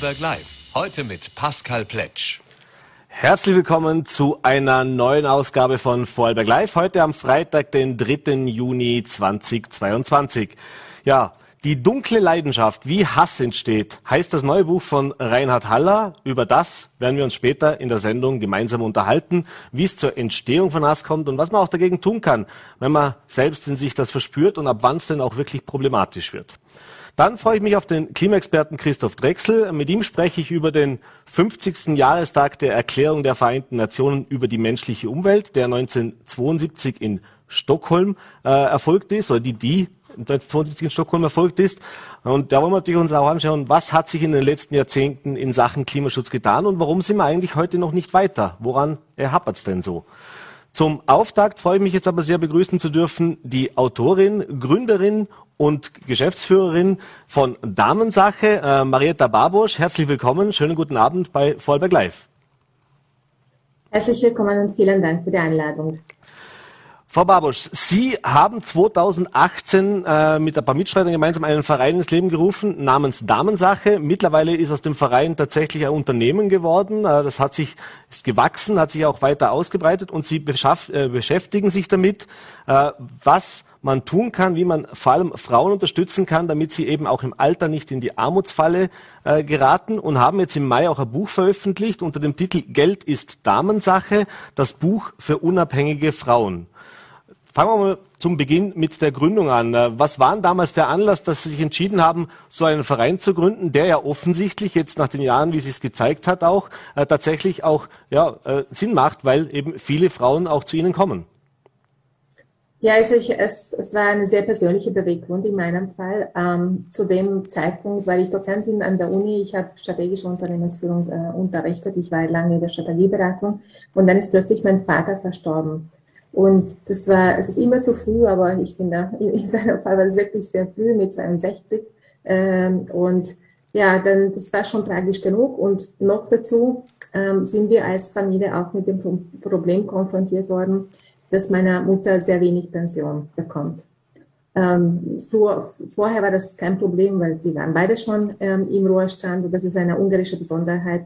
Vorarlberg Live. Heute mit Pascal Pletsch. Herzlich willkommen zu einer neuen Ausgabe von Vorarlberg Live. Heute am Freitag, den 3. Juni 2022. Ja, die dunkle Leidenschaft, wie Hass entsteht, heißt das neue Buch von Reinhard Haller. Über das werden wir uns später in der Sendung gemeinsam unterhalten, wie es zur Entstehung von Hass kommt und was man auch dagegen tun kann, wenn man selbst in sich das verspürt und ab wann es denn auch wirklich problematisch wird. Dann freue ich mich auf den Klimaexperten Christoph Drechsel. Mit ihm spreche ich über den 50. Jahrestag der Erklärung der Vereinten Nationen über die menschliche Umwelt, der 1972 in Stockholm äh, erfolgt ist, oder die, die 1972 in Stockholm erfolgt ist. Und da wollen wir natürlich uns auch anschauen, was hat sich in den letzten Jahrzehnten in Sachen Klimaschutz getan und warum sind wir eigentlich heute noch nicht weiter? Woran hapert es denn so? Zum Auftakt freue ich mich jetzt aber sehr begrüßen zu dürfen die Autorin, Gründerin und Geschäftsführerin von Damensache, äh, Marietta Barbosch. Herzlich willkommen, schönen guten Abend bei Vollberg Live. Herzlich willkommen und vielen Dank für die Einladung. Frau Babusch, Sie haben 2018 äh, mit ein paar Mitstreitern gemeinsam einen Verein ins Leben gerufen namens Damensache. Mittlerweile ist aus dem Verein tatsächlich ein Unternehmen geworden. Äh, das hat sich ist gewachsen, hat sich auch weiter ausgebreitet und Sie äh, beschäftigen sich damit, äh, was man tun kann, wie man vor allem Frauen unterstützen kann, damit sie eben auch im Alter nicht in die Armutsfalle äh, geraten und haben jetzt im Mai auch ein Buch veröffentlicht unter dem Titel Geld ist Damensache, das Buch für unabhängige Frauen. Fangen wir mal zum Beginn mit der Gründung an. Äh, was war damals der Anlass, dass Sie sich entschieden haben, so einen Verein zu gründen, der ja offensichtlich jetzt nach den Jahren, wie Sie es gezeigt hat, auch äh, tatsächlich auch ja, äh, Sinn macht, weil eben viele Frauen auch zu Ihnen kommen? Ja, also ich, es, es war eine sehr persönliche Beweggrund in meinem Fall. Ähm, zu dem Zeitpunkt war ich Dozentin an der Uni. Ich habe strategische Unternehmensführung äh, unterrichtet. Ich war lange in der Strategieberatung und dann ist plötzlich mein Vater verstorben. Und das war, es ist immer zu früh, aber ich finde, in seinem Fall war es wirklich sehr früh mit 62. Ähm, und ja, dann, das war schon tragisch genug. Und noch dazu ähm, sind wir als Familie auch mit dem Problem konfrontiert worden, dass meine Mutter sehr wenig Pension bekommt. Ähm, vor, vorher war das kein Problem, weil sie waren beide schon ähm, im Ruhestand. Und das ist eine ungarische Besonderheit,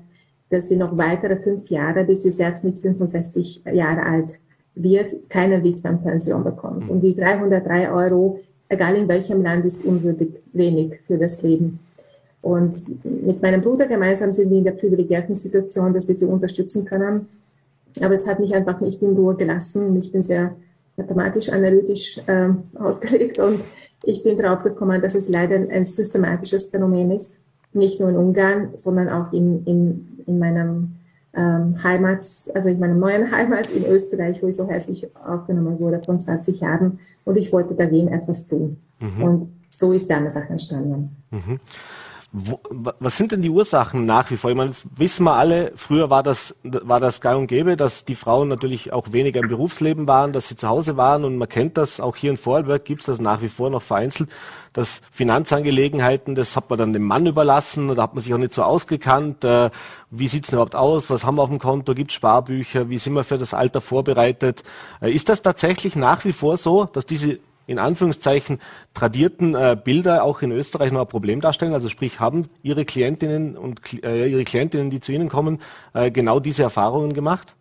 dass sie noch weitere fünf Jahre, bis sie selbst nicht 65 Jahre alt wird, keine Witwenpension bekommt. Und die 303 Euro, egal in welchem Land, ist unwürdig wenig für das Leben. Und mit meinem Bruder gemeinsam sind wir in der privilegierten Situation, dass wir sie unterstützen können. Aber es hat mich einfach nicht in Ruhe gelassen. Ich bin sehr mathematisch, analytisch äh, ausgelegt und ich bin darauf gekommen, dass es leider ein systematisches Phänomen ist. Nicht nur in Ungarn, sondern auch in, in, in meinem ähm, Heimat, also in meiner neuen Heimat in Österreich, wo ich so herzlich aufgenommen wurde von 20 Jahren. Und ich wollte dagegen etwas tun. Mhm. Und so ist damals auch entstanden. Mhm. Wo, was sind denn die Ursachen nach wie vor? Ich meine, das wissen wir alle, früher war das, war das gang und gäbe, dass die Frauen natürlich auch weniger im Berufsleben waren, dass sie zu Hause waren. Und man kennt das, auch hier in Vorarlberg gibt es das nach wie vor noch vereinzelt, dass Finanzangelegenheiten, das hat man dann dem Mann überlassen, da hat man sich auch nicht so ausgekannt, äh, wie sieht's denn überhaupt aus, was haben wir auf dem Konto, gibt Sparbücher, wie sind wir für das Alter vorbereitet? Äh, ist das tatsächlich nach wie vor so, dass diese in Anführungszeichen tradierten äh, Bilder auch in Österreich noch ein Problem darstellen? Also sprich, haben Ihre Klientinnen und äh, Ihre Klientinnen, die zu Ihnen kommen, äh, genau diese Erfahrungen gemacht?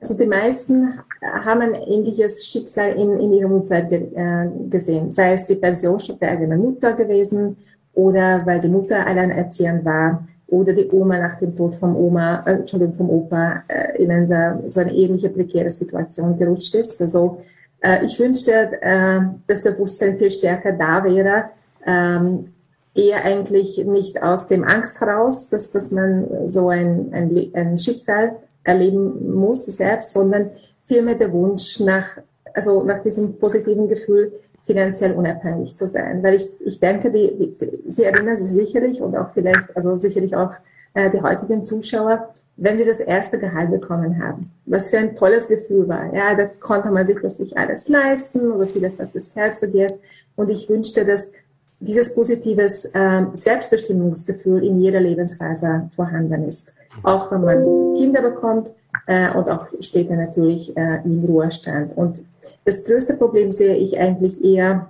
Also die meisten haben ein ähnliches Schicksal in, in ihrem Umfeld äh, gesehen, sei es die Pensionsstadt der eigenen Mutter gewesen oder weil die Mutter alleinerziehend war oder die Oma nach dem Tod vom Oma, äh, Entschuldigung, vom Opa äh, in eine, so eine ähnliche prekäre Situation gerutscht ist. Also äh, ich wünschte, äh, das Bewusstsein viel stärker da wäre, ähm, eher eigentlich nicht aus dem Angst heraus, dass, dass man so ein, ein, ein Schicksal erleben muss selbst, sondern vielmehr der Wunsch nach, also nach diesem positiven Gefühl, finanziell unabhängig zu sein. Weil ich, ich denke, die, die, Sie erinnern sich sicherlich und auch vielleicht, also sicherlich auch äh, die heutigen Zuschauer, wenn sie das erste Gehalt bekommen haben. Was für ein tolles Gefühl war. Ja, da konnte man sich plötzlich alles leisten oder vieles, was das Herz begehrt. Und ich wünschte, dass dieses positives äh, Selbstbestimmungsgefühl in jeder Lebensphase vorhanden ist. Auch wenn man Kinder bekommt äh, und auch später natürlich äh, im Ruhestand. Und das größte Problem sehe ich eigentlich eher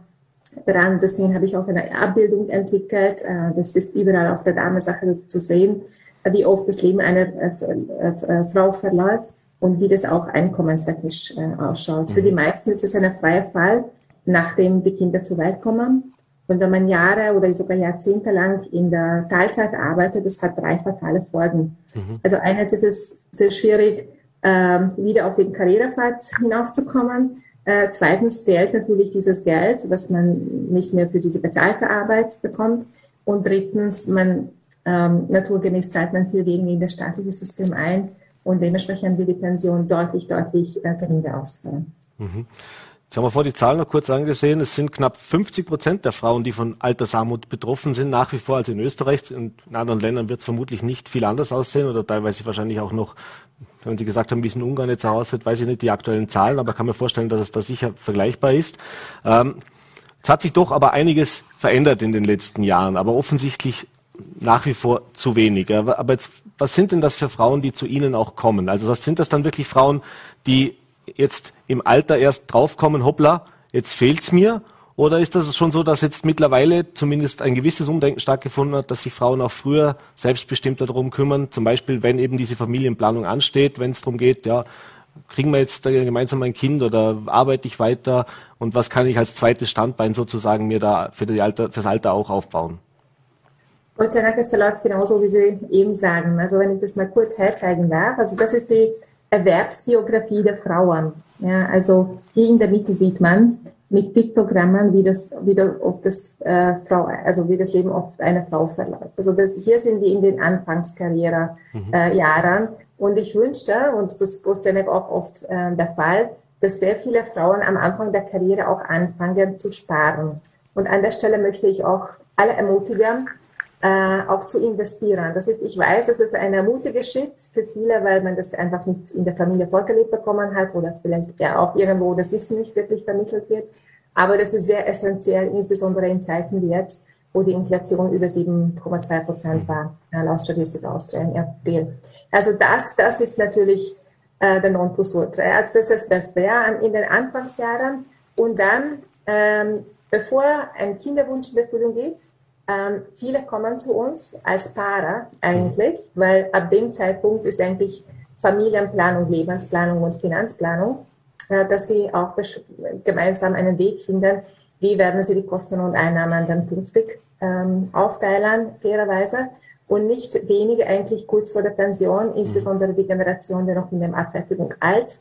dran. Deswegen habe ich auch eine Abbildung entwickelt. Äh, das ist überall auf der Damensache zu sehen, wie oft das Leben einer äh, Frau verläuft und wie das auch einkommenstechnisch ausschaut. Mhm. Für die mhm. meisten ist es ein freier Fall, nachdem die Kinder zur Welt kommen. Und wenn man Jahre oder sogar Jahrzehnte lang in der Teilzeit arbeitet, das hat drei fatale Folgen. Mhm. Also einerseits ist es sehr schwierig, ähm, wieder auf den Karrierepfad hinaufzukommen. Äh, zweitens fehlt natürlich dieses Geld, was man nicht mehr für diese bezahlte Arbeit bekommt. Und drittens, man ähm, naturgemäß zahlt man viel weniger in das staatliche System ein und dementsprechend wird die Pension deutlich, deutlich äh, geringer ausfallen. Mhm. Ich habe mir vor die Zahlen noch kurz angesehen. Es sind knapp 50 Prozent der Frauen, die von Altersarmut betroffen sind, nach wie vor. Also in Österreich in anderen Ländern wird es vermutlich nicht viel anders aussehen oder teilweise wahrscheinlich auch noch, wenn Sie gesagt haben, wie es in Ungarn jetzt aussieht, weiß ich nicht die aktuellen Zahlen, aber kann mir vorstellen, dass es da sicher vergleichbar ist. Ähm, es hat sich doch aber einiges verändert in den letzten Jahren, aber offensichtlich nach wie vor zu wenig. Aber jetzt, was sind denn das für Frauen, die zu Ihnen auch kommen? Also sind das dann wirklich Frauen, die jetzt im Alter erst draufkommen, hoppla, jetzt fehlt's mir? Oder ist das schon so, dass jetzt mittlerweile zumindest ein gewisses Umdenken stattgefunden hat, dass sich Frauen auch früher selbstbestimmter darum kümmern? Zum Beispiel, wenn eben diese Familienplanung ansteht, wenn es darum geht, ja, kriegen wir jetzt gemeinsam ein Kind oder arbeite ich weiter und was kann ich als zweites Standbein sozusagen mir da für Alter, fürs Alter auch aufbauen? Gott sei Dank, es verläuft genauso, wie Sie eben sagen. Also wenn ich das mal kurz herzeigen darf. Also das ist die Erwerbsbiografie der Frauen. Ja, also hier in der Mitte sieht man mit Piktogrammen, wie das, wie das, äh, Frau, also wie das Leben oft einer Frau verläuft. Also das, hier sind wir in den Anfangskarrierejahren. Mhm. Äh, Jahren. und ich wünschte, und das ist ja auch oft äh, der Fall, dass sehr viele Frauen am Anfang der Karriere auch anfangen zu sparen. Und an der Stelle möchte ich auch alle ermutigen, äh, auch zu investieren. Das ist, ich weiß, es ist ein ermutiger Schritt für viele, weil man das einfach nicht in der Familie vorgelebt bekommen hat oder vielleicht ja auch irgendwo das Wissen nicht wirklich vermittelt wird. Aber das ist sehr essentiell, insbesondere in Zeiten wie jetzt, wo die Inflation über 7,2 Prozent war, äh, laut Statistik Austria im April. Also das, das ist natürlich äh, der Nonplusultra. Also das ist das Beste, ja, in den Anfangsjahren. Und dann, ähm, bevor ein Kinderwunsch in Erfüllung geht, ähm, viele kommen zu uns als Paare eigentlich, weil ab dem Zeitpunkt ist eigentlich Familienplanung, Lebensplanung und Finanzplanung, äh, dass sie auch gemeinsam einen Weg finden, wie werden sie die Kosten und Einnahmen dann künftig ähm, aufteilen, fairerweise. Und nicht wenige eigentlich kurz vor der Pension, mhm. insbesondere die Generation, die noch in dem Abfertigung alt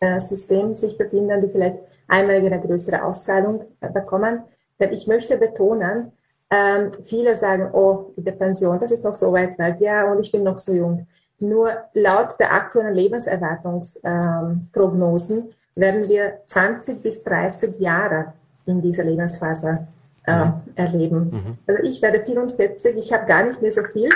äh, System sich befinden, die vielleicht einmal eine größere Auszahlung äh, bekommen. Denn ich möchte betonen, ähm, viele sagen, oh, die Pension, das ist noch so weit weg, ja, und ich bin noch so jung. Nur laut der aktuellen Lebenserwartungsprognosen ähm, werden wir 20 bis 30 Jahre in dieser Lebensphase äh, mhm. erleben. Mhm. Also ich werde 44, ich habe gar nicht mehr so viel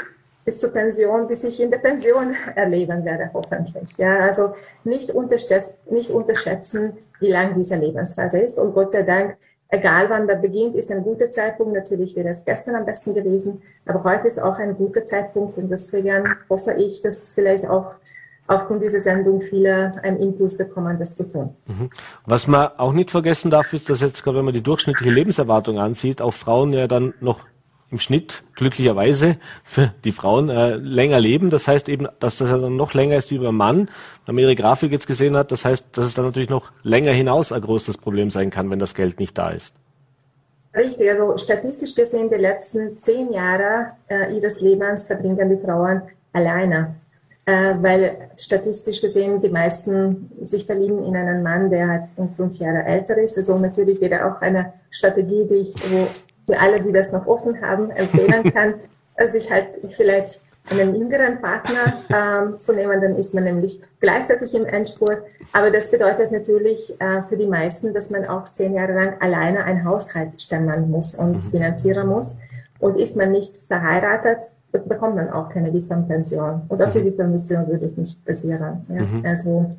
bis zur Pension, bis ich in der Pension erleben werde, hoffentlich. Ja, also nicht, unterschätzen, nicht unterschätzen, wie lang diese Lebensphase ist. Und Gott sei Dank egal wann der beginnt, ist ein guter Zeitpunkt. Natürlich wäre es gestern am besten gewesen, aber heute ist auch ein guter Zeitpunkt und deswegen hoffe ich, dass vielleicht auch aufgrund dieser Sendung viele einen Impuls bekommen, das zu tun. Mhm. Was man auch nicht vergessen darf, ist, dass jetzt, wenn man die durchschnittliche Lebenserwartung ansieht, auch Frauen ja dann noch im Schnitt glücklicherweise für die Frauen äh, länger leben. Das heißt eben, dass das ja dann noch länger ist wie beim Mann. Wenn man ihre Grafik jetzt gesehen hat, das heißt, dass es dann natürlich noch länger hinaus ein großes Problem sein kann, wenn das Geld nicht da ist. Richtig, also statistisch gesehen, die letzten zehn Jahre äh, ihres Lebens verbringen die Frauen alleine. Äh, weil statistisch gesehen die meisten sich verlieben in einen Mann, der halt um fünf Jahre älter ist. Also natürlich wäre auch eine Strategie, die ich wo für alle, die das noch offen haben, empfehlen kann, sich halt vielleicht einen jüngeren Partner ähm, zu nehmen, dann ist man nämlich gleichzeitig im Endspurt. Aber das bedeutet natürlich äh, für die meisten, dass man auch zehn Jahre lang alleine ein Haushalt stemmen muss und mhm. finanzieren muss. Und ist man nicht verheiratet, bekommt man auch keine Visumpension. Und auf die Visumpension würde ich nicht basieren. Ja? Mhm. Also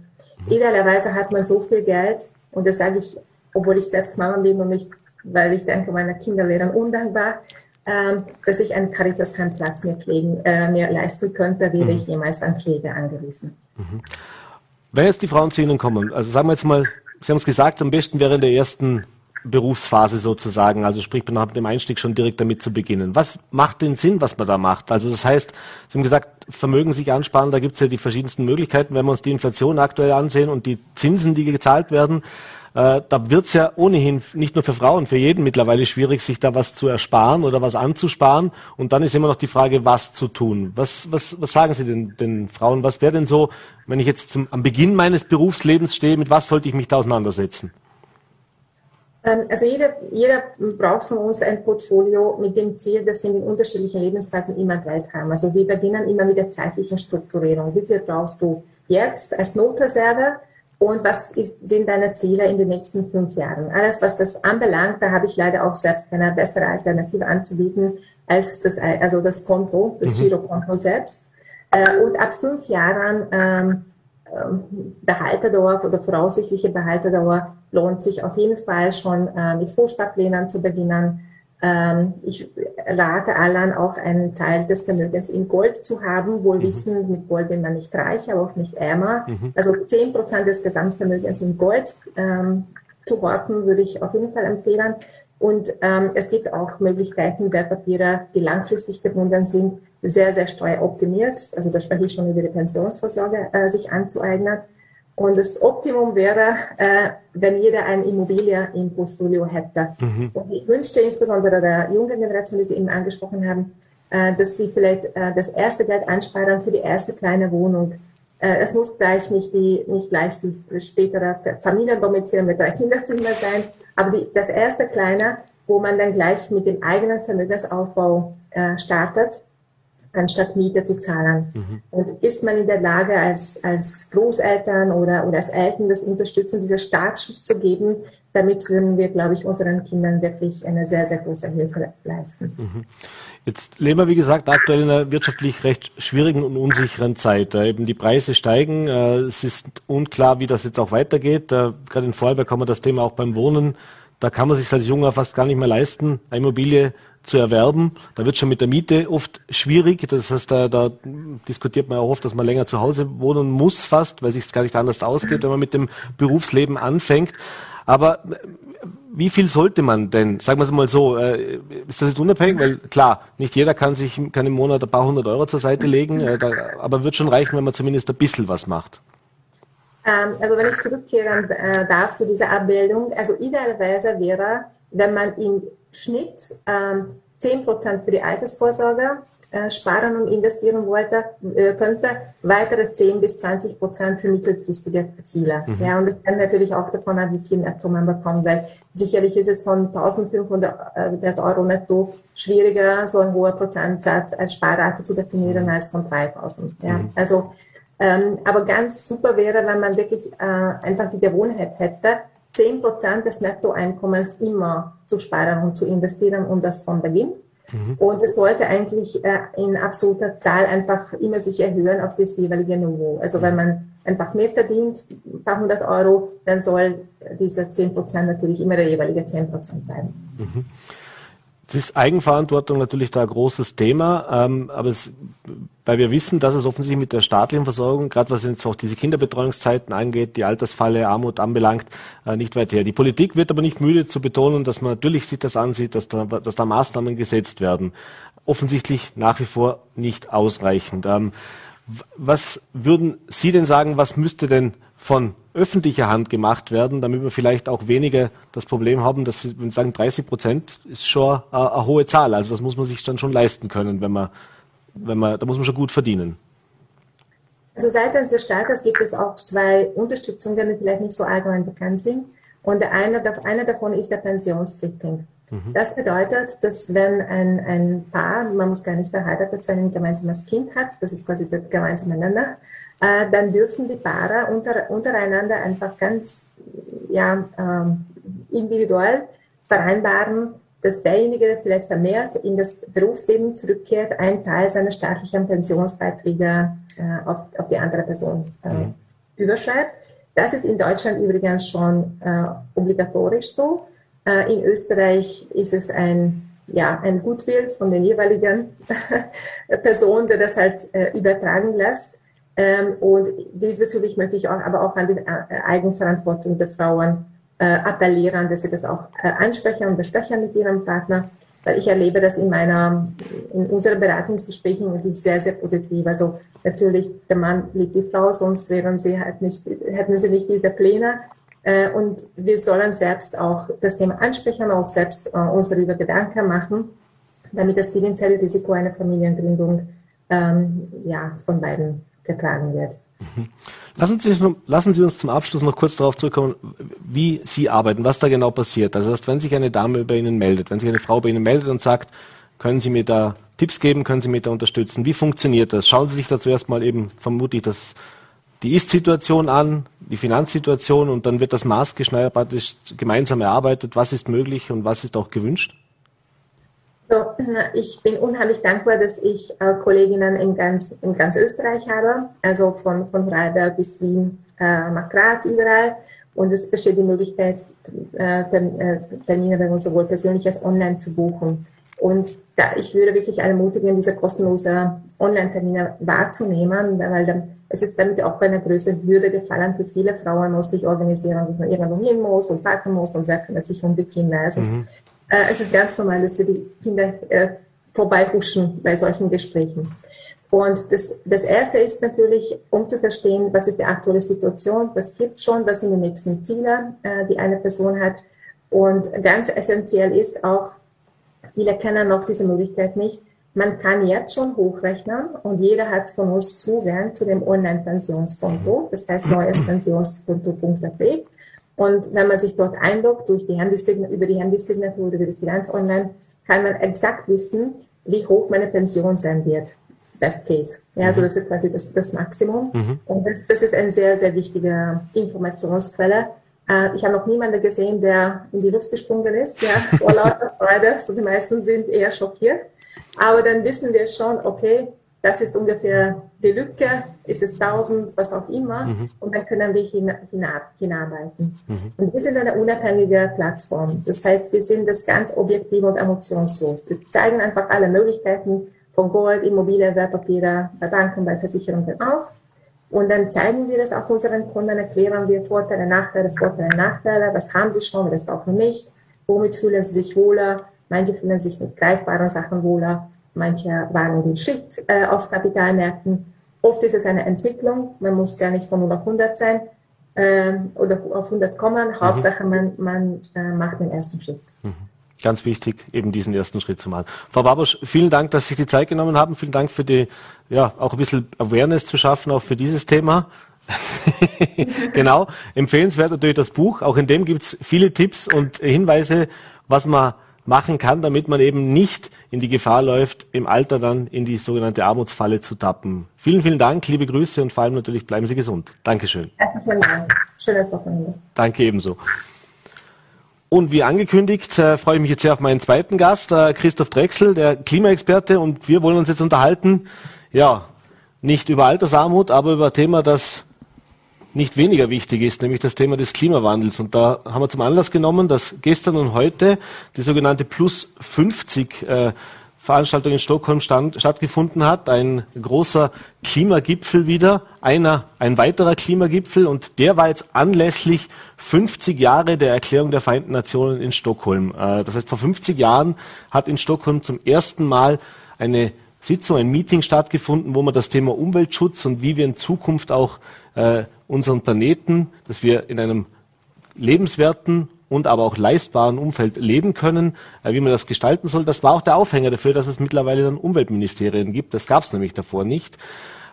idealerweise hat man so viel Geld, und das sage ich, obwohl ich selbst Mama bin und nicht weil ich denke, meine Kinder wären undankbar, ähm, dass ich einen Caritas-Heimplatz mir, pflegen, äh, mir leisten könnte, wäre mhm. ich jemals an Pflege angewiesen. Mhm. Wenn jetzt die Frauen zu Ihnen kommen, also sagen wir jetzt mal, Sie haben es gesagt, am besten während der ersten Berufsphase sozusagen, also sprich nach dem Einstieg schon direkt damit zu beginnen. Was macht den Sinn, was man da macht? Also das heißt, Sie haben gesagt, Vermögen sich ansparen, da gibt es ja die verschiedensten Möglichkeiten, wenn wir uns die Inflation aktuell ansehen und die Zinsen, die gezahlt werden. Äh, da wird es ja ohnehin nicht nur für Frauen, für jeden mittlerweile schwierig, sich da was zu ersparen oder was anzusparen. Und dann ist immer noch die Frage, was zu tun. Was, was, was sagen Sie den, den Frauen? Was wäre denn so, wenn ich jetzt zum, am Beginn meines Berufslebens stehe, mit was sollte ich mich da auseinandersetzen? Ähm, also jeder, jeder braucht von uns ein Portfolio mit dem Ziel, dass wir in unterschiedlichen Lebensphasen immer Geld haben. Also wir beginnen immer mit der zeitlichen Strukturierung. Wie viel brauchst du jetzt als Notreserve? Und was ist, sind deine Ziele in den nächsten fünf Jahren? Alles, was das anbelangt, da habe ich leider auch selbst keine bessere Alternative anzubieten als das, also das Konto, das mhm. Girokonto selbst. Äh, und ab fünf Jahren ähm, ähm, Behalterdauer oder voraussichtliche Behalterdauer lohnt sich auf jeden Fall schon äh, mit Vorsparplänen zu beginnen. Ähm, ich rate allen auch einen Teil des Vermögens in Gold zu haben, wohl mhm. wissen, mit Gold bin man nicht reich, aber auch nicht ärmer. Mhm. Also zehn Prozent des Gesamtvermögens in Gold ähm, zu horten, würde ich auf jeden Fall empfehlen. Und ähm, es gibt auch Möglichkeiten, Wertpapiere, die langfristig gebunden sind, sehr, sehr steueroptimiert. Also da spreche ich schon über die Pensionsvorsorge, äh, sich anzueignen. Und das Optimum wäre, äh, wenn jeder eine Immobilie im Portfolio hätte. Mhm. Und ich wünschte insbesondere der jungen Generation, die Sie eben angesprochen haben, äh, dass sie vielleicht äh, das erste Geld ansparen für die erste kleine Wohnung. Äh, es muss gleich nicht die, nicht gleich die spätere Familiendomizil mit drei Kinderzimmer sein, aber die, das erste kleine, wo man dann gleich mit dem eigenen Vermögensaufbau äh, startet anstatt Miete zu zahlen. Mhm. Und ist man in der Lage, als, als Großeltern oder, oder als Eltern das Unterstützen, dieser Startschuss zu geben, damit können wir, glaube ich, unseren Kindern wirklich eine sehr, sehr große Hilfe leisten. Mhm. Jetzt leben wir, wie gesagt, aktuell in einer wirtschaftlich recht schwierigen und unsicheren Zeit. Eben die Preise steigen. Äh, es ist unklar, wie das jetzt auch weitergeht. Gerade in Vorarlberg haben wir das Thema auch beim Wohnen. Da kann man sich als Junger fast gar nicht mehr leisten, eine Immobilie zu erwerben. Da wird schon mit der Miete oft schwierig. Das heißt, da, da diskutiert man auch oft, dass man länger zu Hause wohnen muss fast, weil sich gar nicht anders ausgeht, wenn man mit dem Berufsleben anfängt. Aber äh, wie viel sollte man denn, sagen wir es mal so, äh, ist das jetzt unabhängig? Weil klar, nicht jeder kann sich kann im Monat ein paar hundert Euro zur Seite legen, äh, aber wird schon reichen, wenn man zumindest ein bisschen was macht. Ähm, also wenn ich zurückkehren darf zu dieser Abbildung, also idealerweise wäre, wenn man im Schnitt ähm, 10% für die Altersvorsorge äh, sparen und investieren wollte, äh, könnte weitere 10 bis 20 Prozent für mittelfristige Ziele. Mhm. Ja, und das hängt natürlich auch davon ab, wie viel netto man bekommt, weil sicherlich ist es von 1500 äh, Euro netto schwieriger, so ein hoher Prozentsatz als Sparrate zu definieren als von 3000. Ja, mhm. also, ähm, aber ganz super wäre, wenn man wirklich äh, einfach die Gewohnheit hätte, 10 Prozent des Nettoeinkommens immer zu sparen und zu investieren und das von Beginn. Mhm. Und es sollte eigentlich äh, in absoluter Zahl einfach immer sich erhöhen auf das jeweilige Niveau. Also wenn man einfach mehr verdient, ein paar hundert Euro, dann soll diese 10 Prozent natürlich immer der jeweilige 10 Prozent bleiben. Mhm. Es ist Eigenverantwortung natürlich da ein großes Thema, ähm, aber es, weil wir wissen, dass es offensichtlich mit der staatlichen Versorgung, gerade was jetzt auch diese Kinderbetreuungszeiten angeht, die Altersfalle, Armut anbelangt, äh, nicht weit her. Die Politik wird aber nicht müde zu betonen, dass man natürlich sich das ansieht, dass da, dass da Maßnahmen gesetzt werden. Offensichtlich nach wie vor nicht ausreichend. Ähm, was würden Sie denn sagen, was müsste denn von öffentlicher Hand gemacht werden, damit wir vielleicht auch weniger das Problem haben, dass Sie sagen, 30 Prozent ist schon eine, eine hohe Zahl. Also das muss man sich dann schon leisten können, wenn man, wenn man, da muss man schon gut verdienen. Also seitens des Staates gibt es auch zwei Unterstützungen, die vielleicht nicht so allgemein bekannt sind. Und der eine, einer davon ist der Pensionspflichting. Mhm. Das bedeutet, dass wenn ein, ein Paar, man muss gar nicht verheiratet sein, ein gemeinsames Kind hat, das ist quasi das gemeinsame Nenner, äh, dann dürfen die Paare unter, untereinander einfach ganz ja, ähm, individuell vereinbaren, dass derjenige, der vielleicht vermehrt in das Berufsleben zurückkehrt, einen Teil seiner staatlichen Pensionsbeiträge äh, auf, auf die andere Person äh, mhm. überschreibt. Das ist in Deutschland übrigens schon äh, obligatorisch so. Äh, in Österreich ist es ein, ja, ein Gutwill von den jeweiligen Personen, der das halt äh, übertragen lässt. Ähm, und diesbezüglich möchte ich auch, aber auch an die äh, Eigenverantwortung der Frauen äh, appellieren, dass sie das auch äh, ansprechen und besprechen mit ihrem Partner. Weil ich erlebe das in meiner, in unseren Beratungsgesprächen wirklich sehr, sehr positiv. Also natürlich, der Mann liebt die Frau, sonst wären sie halt nicht, hätten sie nicht diese Pläne. Äh, und wir sollen selbst auch das Thema ansprechen, auch selbst äh, uns darüber Gedanken machen, damit das finanzielle Risiko einer Familiengründung ähm, ja, von beiden getragen wird. Mhm. Lassen Sie, lassen Sie uns zum Abschluss noch kurz darauf zurückkommen, wie Sie arbeiten, was da genau passiert. Also, wenn sich eine Dame bei Ihnen meldet, wenn sich eine Frau bei Ihnen meldet und sagt, können Sie mir da Tipps geben, können Sie mich da unterstützen, wie funktioniert das? Schauen Sie sich dazu erstmal eben vermutlich das, die Ist-Situation an, die Finanzsituation und dann wird das maßgeschneidert gemeinsam erarbeitet, was ist möglich und was ist auch gewünscht? So, ich bin unheimlich dankbar, dass ich äh, Kolleginnen in ganz, in ganz Österreich habe, also von, von Freiberg bis Wien äh, nach Graz überall. Und es besteht die Möglichkeit, äh, äh Termine bei uns sowohl persönlich als online zu buchen. Und da, ich würde wirklich alle ermutigen, diese kostenlose Online-Termine wahrzunehmen, weil dann, es ist damit auch eine größere Hürde gefallen für viele Frauen, muss sich organisieren, dass man irgendwo hin muss und packen muss und sehr kümmert sich um die Kinder. Also mhm. Äh, es ist ganz normal, dass wir die Kinder äh, vorbeihuschen bei solchen Gesprächen. Und das, das Erste ist natürlich, um zu verstehen, was ist die aktuelle Situation, was gibt es schon, was sind die nächsten Ziele, äh, die eine Person hat. Und ganz essentiell ist auch, viele kennen noch diese Möglichkeit nicht, man kann jetzt schon hochrechnen und jeder hat von uns Zugang zu dem Online-Pensionskonto, das heißt neuespensionskonto.at. Und wenn man sich dort einloggt durch die über die Handysignatur oder über die Finanz Online, kann man exakt wissen, wie hoch meine Pension sein wird. Best Case. Ja, also mhm. das ist quasi das, das Maximum. Mhm. Und das, das ist eine sehr, sehr wichtige Informationsquelle. Äh, ich habe noch niemanden gesehen, der in die Luft gesprungen ist, ja, vor lauter Freude. Also die meisten sind eher schockiert. Aber dann wissen wir schon, okay, das ist ungefähr die Lücke, ist es 1000, was auch immer, mhm. und dann können wir hin, hinarbeiten. Mhm. Und wir sind eine unabhängige Plattform. Das heißt, wir sind das ganz objektiv und emotionslos. Wir zeigen einfach alle Möglichkeiten von Gold, Immobilien, Wertpapiere, bei Banken, bei Versicherungen auf. Und dann zeigen wir das auch unseren Kunden, erklären wir Vorteile, Nachteile, Vorteile, Nachteile, was haben sie schon, was brauchen nicht, womit fühlen sie sich wohler, manche fühlen sich mit greifbaren Sachen wohler, Manche wagen den Schritt äh, auf Kapitalmärkten. Oft ist es eine Entwicklung. Man muss gar nicht von 0 auf 100 sein äh, oder auf 100 kommen. Mhm. Hauptsache, man, man äh, macht den ersten Schritt. Mhm. Ganz wichtig, eben diesen ersten Schritt zu machen. Frau Babosch, vielen Dank, dass Sie sich die Zeit genommen haben. Vielen Dank für die, ja, auch ein bisschen Awareness zu schaffen, auch für dieses Thema. genau. Empfehlenswert natürlich das Buch. Auch in dem gibt es viele Tipps und Hinweise, was man machen kann, damit man eben nicht in die Gefahr läuft, im Alter dann in die sogenannte Armutsfalle zu tappen. Vielen, vielen Dank, liebe Grüße und vor allem natürlich bleiben Sie gesund. Dankeschön. Herzlichen Dank. Schönes Wochenende. Danke ebenso. Und wie angekündigt, äh, freue ich mich jetzt sehr auf meinen zweiten Gast, äh, Christoph Drechsel, der Klimaexperte. Und wir wollen uns jetzt unterhalten, ja, nicht über Altersarmut, aber über ein Thema, das nicht weniger wichtig ist, nämlich das Thema des Klimawandels. Und da haben wir zum Anlass genommen, dass gestern und heute die sogenannte Plus 50 äh, Veranstaltung in Stockholm stand, stattgefunden hat. Ein großer Klimagipfel wieder, einer, ein weiterer Klimagipfel und der war jetzt anlässlich 50 Jahre der Erklärung der Vereinten Nationen in Stockholm. Äh, das heißt, vor 50 Jahren hat in Stockholm zum ersten Mal eine Sitzung, ein Meeting stattgefunden, wo man das Thema Umweltschutz und wie wir in Zukunft auch äh, unseren Planeten, dass wir in einem lebenswerten und aber auch leistbaren Umfeld leben können, äh, wie man das gestalten soll. Das war auch der Aufhänger dafür, dass es mittlerweile dann Umweltministerien gibt. Das gab es nämlich davor nicht.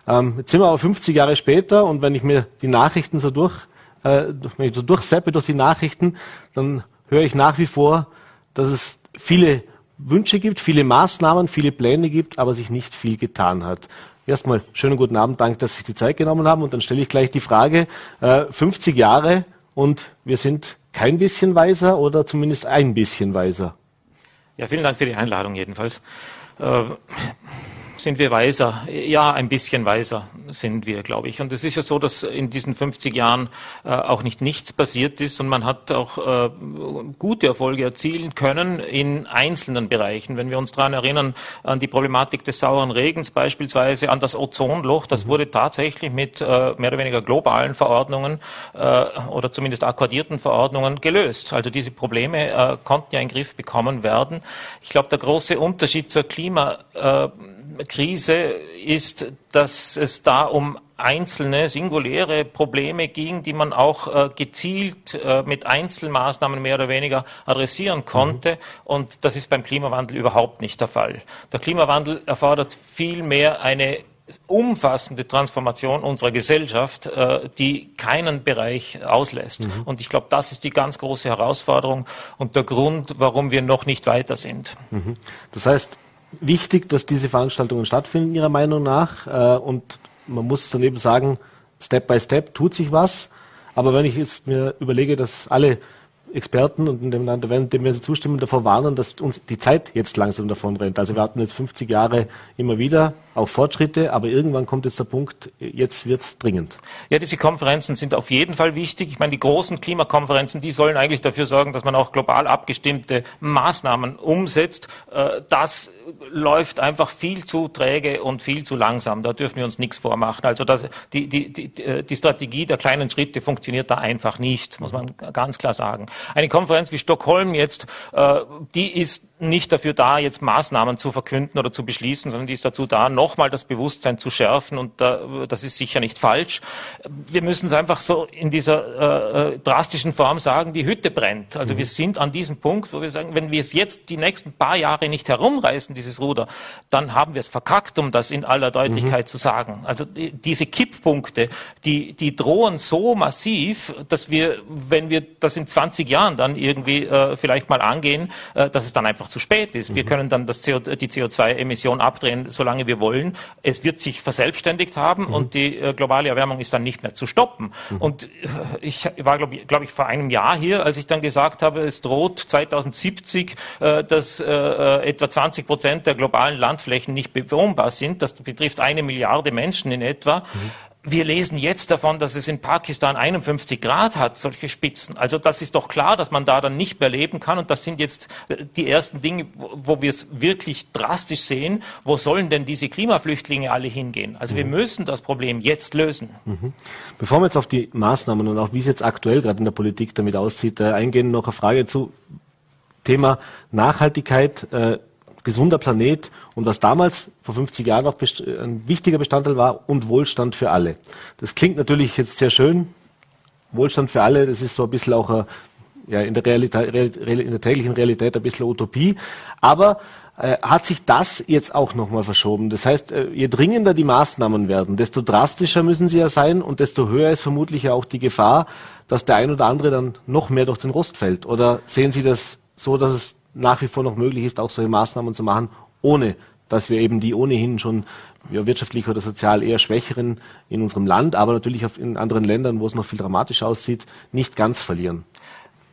Ähm, jetzt sind wir aber 50 Jahre später und wenn ich mir die Nachrichten so durch, äh, wenn ich so durchseppe durch die Nachrichten, dann höre ich nach wie vor, dass es viele Wünsche gibt, viele Maßnahmen, viele Pläne gibt, aber sich nicht viel getan hat. Erstmal schönen guten Abend, danke, dass Sie sich die Zeit genommen haben. Und dann stelle ich gleich die Frage, äh, 50 Jahre und wir sind kein bisschen weiser oder zumindest ein bisschen weiser. Ja, vielen Dank für die Einladung jedenfalls. Äh, sind wir weiser. Ja, ein bisschen weiser sind wir, glaube ich. Und es ist ja so, dass in diesen 50 Jahren äh, auch nicht nichts passiert ist und man hat auch äh, gute Erfolge erzielen können in einzelnen Bereichen. Wenn wir uns daran erinnern, an die Problematik des sauren Regens beispielsweise, an das Ozonloch, das mhm. wurde tatsächlich mit äh, mehr oder weniger globalen Verordnungen äh, oder zumindest akkordierten Verordnungen gelöst. Also diese Probleme äh, konnten ja in den Griff bekommen werden. Ich glaube, der große Unterschied zur Klimakrise ist, dass es da um einzelne singuläre Probleme ging, die man auch äh, gezielt äh, mit Einzelmaßnahmen mehr oder weniger adressieren konnte. Mhm. Und das ist beim Klimawandel überhaupt nicht der Fall. Der Klimawandel erfordert vielmehr eine umfassende Transformation unserer Gesellschaft, äh, die keinen Bereich auslässt. Mhm. Und ich glaube, das ist die ganz große Herausforderung und der Grund, warum wir noch nicht weiter sind. Mhm. Das heißt, wichtig, dass diese Veranstaltungen stattfinden, Ihrer Meinung nach. Äh, und man muss daneben sagen, Step by Step tut sich was. Aber wenn ich jetzt mir überlege, dass alle Experten und dem Land dem wir zustimmen, davor warnen, dass uns die Zeit jetzt langsam davon rennt. Also wir hatten jetzt 50 Jahre immer wieder auch Fortschritte, aber irgendwann kommt jetzt der Punkt, jetzt wird es dringend. Ja, diese Konferenzen sind auf jeden Fall wichtig. Ich meine, die großen Klimakonferenzen, die sollen eigentlich dafür sorgen, dass man auch global abgestimmte Maßnahmen umsetzt. Äh, das läuft einfach viel zu träge und viel zu langsam. Da dürfen wir uns nichts vormachen. Also das, die, die, die, äh, die Strategie der kleinen Schritte funktioniert da einfach nicht, muss man ganz klar sagen. Eine Konferenz wie Stockholm jetzt, äh, die ist nicht dafür da, jetzt Maßnahmen zu verkünden oder zu beschließen, sondern die ist dazu da, nochmal das Bewusstsein zu schärfen. Und äh, das ist sicher nicht falsch. Wir müssen es einfach so in dieser äh, äh, drastischen Form sagen, die Hütte brennt. Also mhm. wir sind an diesem Punkt, wo wir sagen, wenn wir es jetzt die nächsten paar Jahre nicht herumreißen, dieses Ruder, dann haben wir es verkackt, um das in aller Deutlichkeit mhm. zu sagen. Also die, diese Kipppunkte, die, die drohen so massiv, dass wir, wenn wir das in 20 Jahren dann irgendwie äh, vielleicht mal angehen, äh, dass es dann einfach zu spät ist. Wir mhm. können dann das CO, die CO2-Emission abdrehen, solange wir wollen. Es wird sich verselbstständigt haben mhm. und die äh, globale Erwärmung ist dann nicht mehr zu stoppen. Mhm. Und äh, ich war, glaube ich, glaub ich, vor einem Jahr hier, als ich dann gesagt habe, es droht 2070, äh, dass äh, äh, etwa 20 Prozent der globalen Landflächen nicht bewohnbar sind. Das betrifft eine Milliarde Menschen in etwa. Wir lesen jetzt davon, dass es in Pakistan 51 Grad hat, solche Spitzen. Also das ist doch klar, dass man da dann nicht mehr leben kann. Und das sind jetzt äh, die ersten Dinge, wo wir es wirklich drastisch sehen. Wo sollen denn diese Klimaflüchtlinge alle hingehen? Also mhm. wir müssen das Problem jetzt lösen. Mhm. Bevor wir jetzt auf die Maßnahmen und auch wie es jetzt aktuell gerade in der Politik damit aussieht, äh, eingehen, noch eine Frage zu Thema Nachhaltigkeit. Äh, gesunder Planet und was damals vor 50 Jahren noch ein wichtiger Bestandteil war und Wohlstand für alle. Das klingt natürlich jetzt sehr schön. Wohlstand für alle, das ist so ein bisschen auch ein, ja, in, der Realität, in der täglichen Realität ein bisschen Utopie. Aber äh, hat sich das jetzt auch nochmal verschoben. Das heißt, äh, je dringender die Maßnahmen werden, desto drastischer müssen sie ja sein und desto höher ist vermutlich ja auch die Gefahr, dass der ein oder andere dann noch mehr durch den Rost fällt. Oder sehen Sie das so, dass es nach wie vor noch möglich ist, auch solche Maßnahmen zu machen, ohne dass wir eben die ohnehin schon ja, wirtschaftlich oder sozial eher Schwächeren in unserem Land, aber natürlich auch in anderen Ländern, wo es noch viel dramatischer aussieht, nicht ganz verlieren.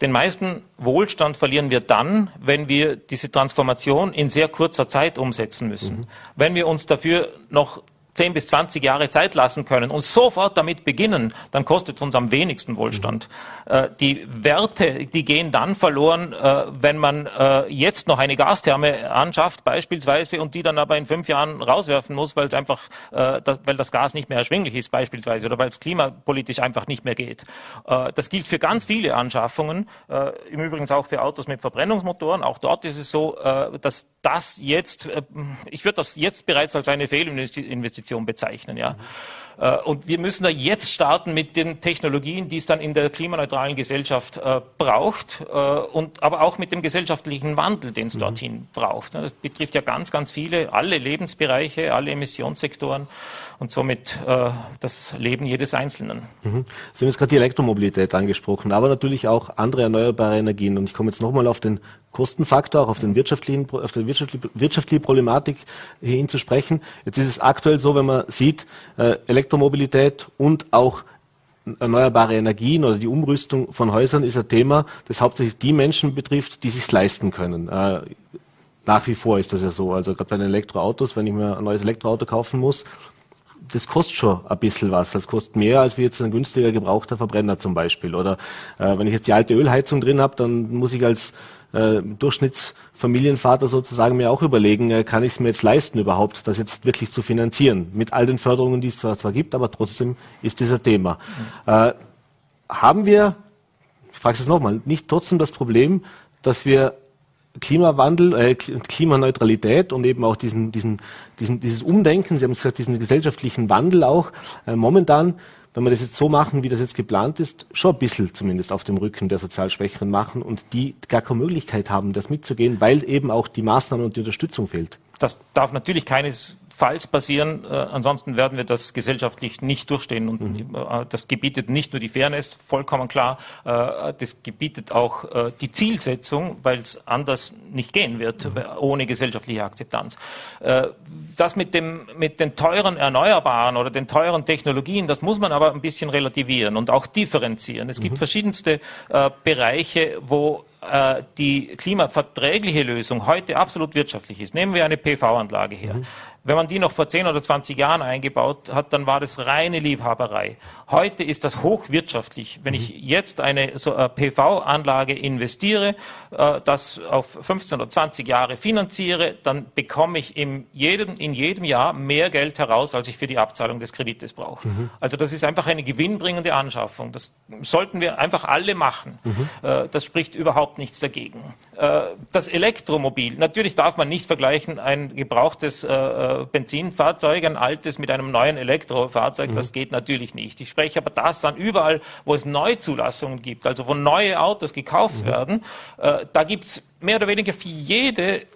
Den meisten Wohlstand verlieren wir dann, wenn wir diese Transformation in sehr kurzer Zeit umsetzen müssen. Mhm. Wenn wir uns dafür noch 10 bis 20 Jahre Zeit lassen können und sofort damit beginnen, dann kostet es uns am wenigsten Wohlstand. Äh, die Werte, die gehen dann verloren, äh, wenn man äh, jetzt noch eine Gastherme anschafft beispielsweise und die dann aber in fünf Jahren rauswerfen muss, weil es einfach, äh, das, weil das Gas nicht mehr erschwinglich ist beispielsweise oder weil es klimapolitisch einfach nicht mehr geht. Äh, das gilt für ganz viele Anschaffungen, äh, im Übrigen auch für Autos mit Verbrennungsmotoren. Auch dort ist es so, dass das jetzt, ich würde das jetzt bereits als eine Fehlinvestition Investition bezeichnen. Ja. Mhm. Und wir müssen da jetzt starten mit den Technologien, die es dann in der klimaneutralen Gesellschaft äh, braucht, äh, und aber auch mit dem gesellschaftlichen Wandel, den es mhm. dorthin braucht. Das betrifft ja ganz, ganz viele, alle Lebensbereiche, alle Emissionssektoren und somit äh, das Leben jedes Einzelnen. Mhm. Sie haben jetzt gerade die Elektromobilität angesprochen, aber natürlich auch andere erneuerbare Energien. Und ich komme jetzt nochmal auf den Kostenfaktor, auch auf, den wirtschaftlichen, auf die wirtschaftliche, Problematik hin zu sprechen. Jetzt ist es aktuell so, wenn man sieht, äh, Elektromobilität und auch erneuerbare Energien oder die Umrüstung von Häusern ist ein Thema, das hauptsächlich die Menschen betrifft, die sich leisten können. Äh, Nach wie vor ist das ja so. Also gerade bei den Elektroautos, wenn ich mir ein neues Elektroauto kaufen muss, das kostet schon ein bisschen was. Das kostet mehr als wie jetzt ein günstiger gebrauchter Verbrenner zum Beispiel. Oder äh, wenn ich jetzt die alte Ölheizung drin habe, dann muss ich als äh, Durchschnittsfamilienvater sozusagen mir auch überlegen, äh, kann ich es mir jetzt leisten überhaupt, das jetzt wirklich zu finanzieren? Mit all den Förderungen, die es zwar, zwar gibt, aber trotzdem ist dieser Thema. Mhm. Äh, haben wir, ich frage es nochmal, nicht trotzdem das Problem, dass wir Klimawandel, äh, Klimaneutralität und eben auch diesen, diesen, diesen, dieses Umdenken, Sie haben gesagt, diesen gesellschaftlichen Wandel auch äh, momentan, wenn wir das jetzt so machen, wie das jetzt geplant ist, schon ein bisschen zumindest auf dem Rücken der sozial Schwächeren machen und die gar keine Möglichkeit haben, das mitzugehen, weil eben auch die Maßnahmen und die Unterstützung fehlt. Das darf natürlich keines Falls passieren. Äh, ansonsten werden wir das gesellschaftlich nicht durchstehen. Und mhm. äh, das gebietet nicht nur die Fairness, vollkommen klar, äh, das gebietet auch äh, die Zielsetzung, weil es anders nicht gehen wird mhm. ohne gesellschaftliche Akzeptanz. Äh, das mit, dem, mit den teuren Erneuerbaren oder den teuren Technologien, das muss man aber ein bisschen relativieren und auch differenzieren. Es mhm. gibt verschiedenste äh, Bereiche, wo äh, die klimaverträgliche Lösung heute absolut wirtschaftlich ist. Nehmen wir eine PV-Anlage her. Mhm. Wenn man die noch vor 10 oder 20 Jahren eingebaut hat, dann war das reine Liebhaberei. Heute ist das hochwirtschaftlich. Wenn ich jetzt eine so äh, PV-Anlage investiere, äh, das auf 15 oder 20 Jahre finanziere, dann bekomme ich in jedem, in jedem Jahr mehr Geld heraus, als ich für die Abzahlung des Kredites brauche. Mhm. Also das ist einfach eine gewinnbringende Anschaffung. Das sollten wir einfach alle machen. Mhm. Äh, das spricht überhaupt nichts dagegen. Das Elektromobil, natürlich darf man nicht vergleichen, ein gebrauchtes Benzinfahrzeug, ein altes mit einem neuen Elektrofahrzeug, mhm. das geht natürlich nicht. Ich spreche aber das dann überall, wo es Neuzulassungen gibt, also wo neue Autos gekauft mhm. werden, äh, da gibt's mehr oder weniger für jede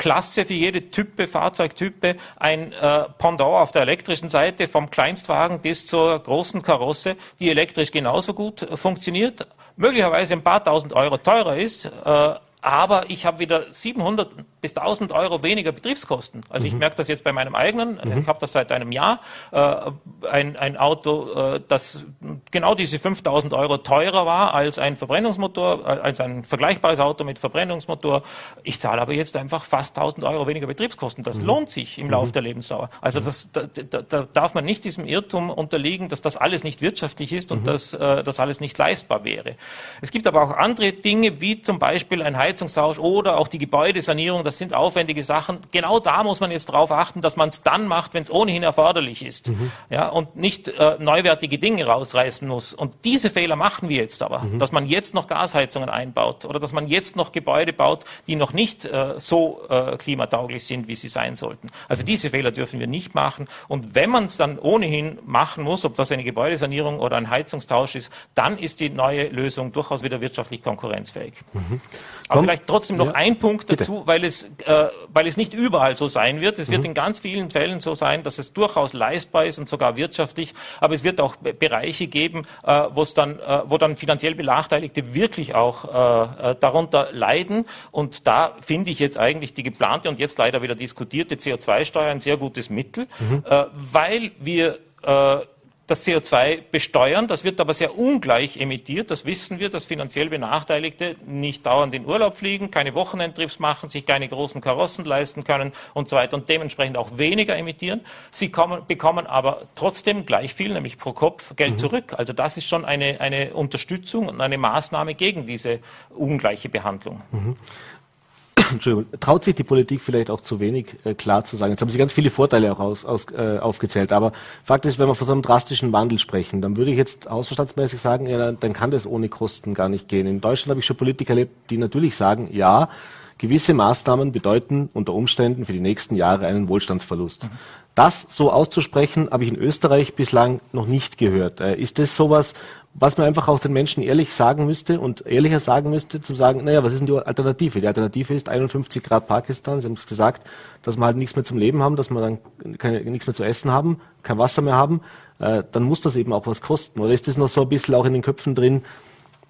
Klasse, für jede Type, Fahrzeugtype ein äh, Pendant auf der elektrischen Seite, vom Kleinstwagen bis zur großen Karosse, die elektrisch genauso gut funktioniert, möglicherweise ein paar tausend Euro teurer ist, äh, aber ich habe wieder 700 bis 1000 Euro weniger Betriebskosten. Also mhm. ich merke das jetzt bei meinem eigenen, mhm. ich habe das seit einem Jahr, äh, ein, ein Auto, äh, das genau diese 5000 Euro teurer war als ein Verbrennungsmotor, äh, als ein vergleichbares Auto mit Verbrennungsmotor. Ich zahle aber jetzt einfach fast 1000 Euro weniger Betriebskosten. Das mhm. lohnt sich im Laufe mhm. der Lebensdauer. Also mhm. das, da, da, da, darf man nicht diesem Irrtum unterliegen, dass das alles nicht wirtschaftlich ist und mhm. dass äh, das alles nicht leistbar wäre. Es gibt aber auch andere Dinge, wie zum Beispiel ein Heizungsmotor, Heizungstausch oder auch die Gebäudesanierung, das sind aufwendige Sachen. Genau da muss man jetzt darauf achten, dass man es dann macht, wenn es ohnehin erforderlich ist. Mhm. Ja, und nicht äh, neuwertige Dinge rausreißen muss. Und diese Fehler machen wir jetzt aber, mhm. dass man jetzt noch Gasheizungen einbaut oder dass man jetzt noch Gebäude baut, die noch nicht äh, so äh, klimatauglich sind, wie sie sein sollten. Also diese Fehler dürfen wir nicht machen. Und wenn man es dann ohnehin machen muss, ob das eine Gebäudesanierung oder ein Heizungstausch ist, dann ist die neue Lösung durchaus wieder wirtschaftlich konkurrenzfähig. Mhm. Aber vielleicht trotzdem noch ja. ein Punkt dazu, weil es, äh, weil es nicht überall so sein wird. Es mhm. wird in ganz vielen Fällen so sein, dass es durchaus leistbar ist und sogar wirtschaftlich. Aber es wird auch Bereiche geben, äh, wo es dann, äh, wo dann finanziell Benachteiligte wirklich auch äh, äh darunter leiden. Und da finde ich jetzt eigentlich die geplante und jetzt leider wieder diskutierte CO2-Steuer ein sehr gutes Mittel, mhm. äh, weil wir äh, das CO2 besteuern. Das wird aber sehr ungleich emittiert. Das wissen wir, dass finanziell Benachteiligte nicht dauernd in Urlaub fliegen, keine Wochenendtrips machen, sich keine großen Karossen leisten können und so weiter und dementsprechend auch weniger emittieren. Sie kommen, bekommen aber trotzdem gleich viel, nämlich pro Kopf Geld mhm. zurück. Also das ist schon eine, eine Unterstützung und eine Maßnahme gegen diese ungleiche Behandlung. Mhm. Entschuldigung, traut sich die Politik vielleicht auch zu wenig äh, klar zu sagen. Jetzt haben Sie ganz viele Vorteile auch aus, aus, äh, aufgezählt, aber Fakt ist, wenn wir von so einem drastischen Wandel sprechen, dann würde ich jetzt hausverstandsmäßig sagen, ja, dann kann das ohne Kosten gar nicht gehen. In Deutschland habe ich schon Politiker erlebt, die natürlich sagen, ja, gewisse Maßnahmen bedeuten unter Umständen für die nächsten Jahre einen Wohlstandsverlust. Mhm. Das so auszusprechen, habe ich in Österreich bislang noch nicht gehört. Äh, ist das sowas, was man einfach auch den Menschen ehrlich sagen müsste und ehrlicher sagen müsste, zu sagen, naja, was ist denn die Alternative? Die Alternative ist 51 Grad Pakistan. Sie haben es gesagt, dass wir halt nichts mehr zum Leben haben, dass wir dann keine, nichts mehr zu essen haben, kein Wasser mehr haben. Äh, dann muss das eben auch was kosten. Oder ist das noch so ein bisschen auch in den Köpfen drin?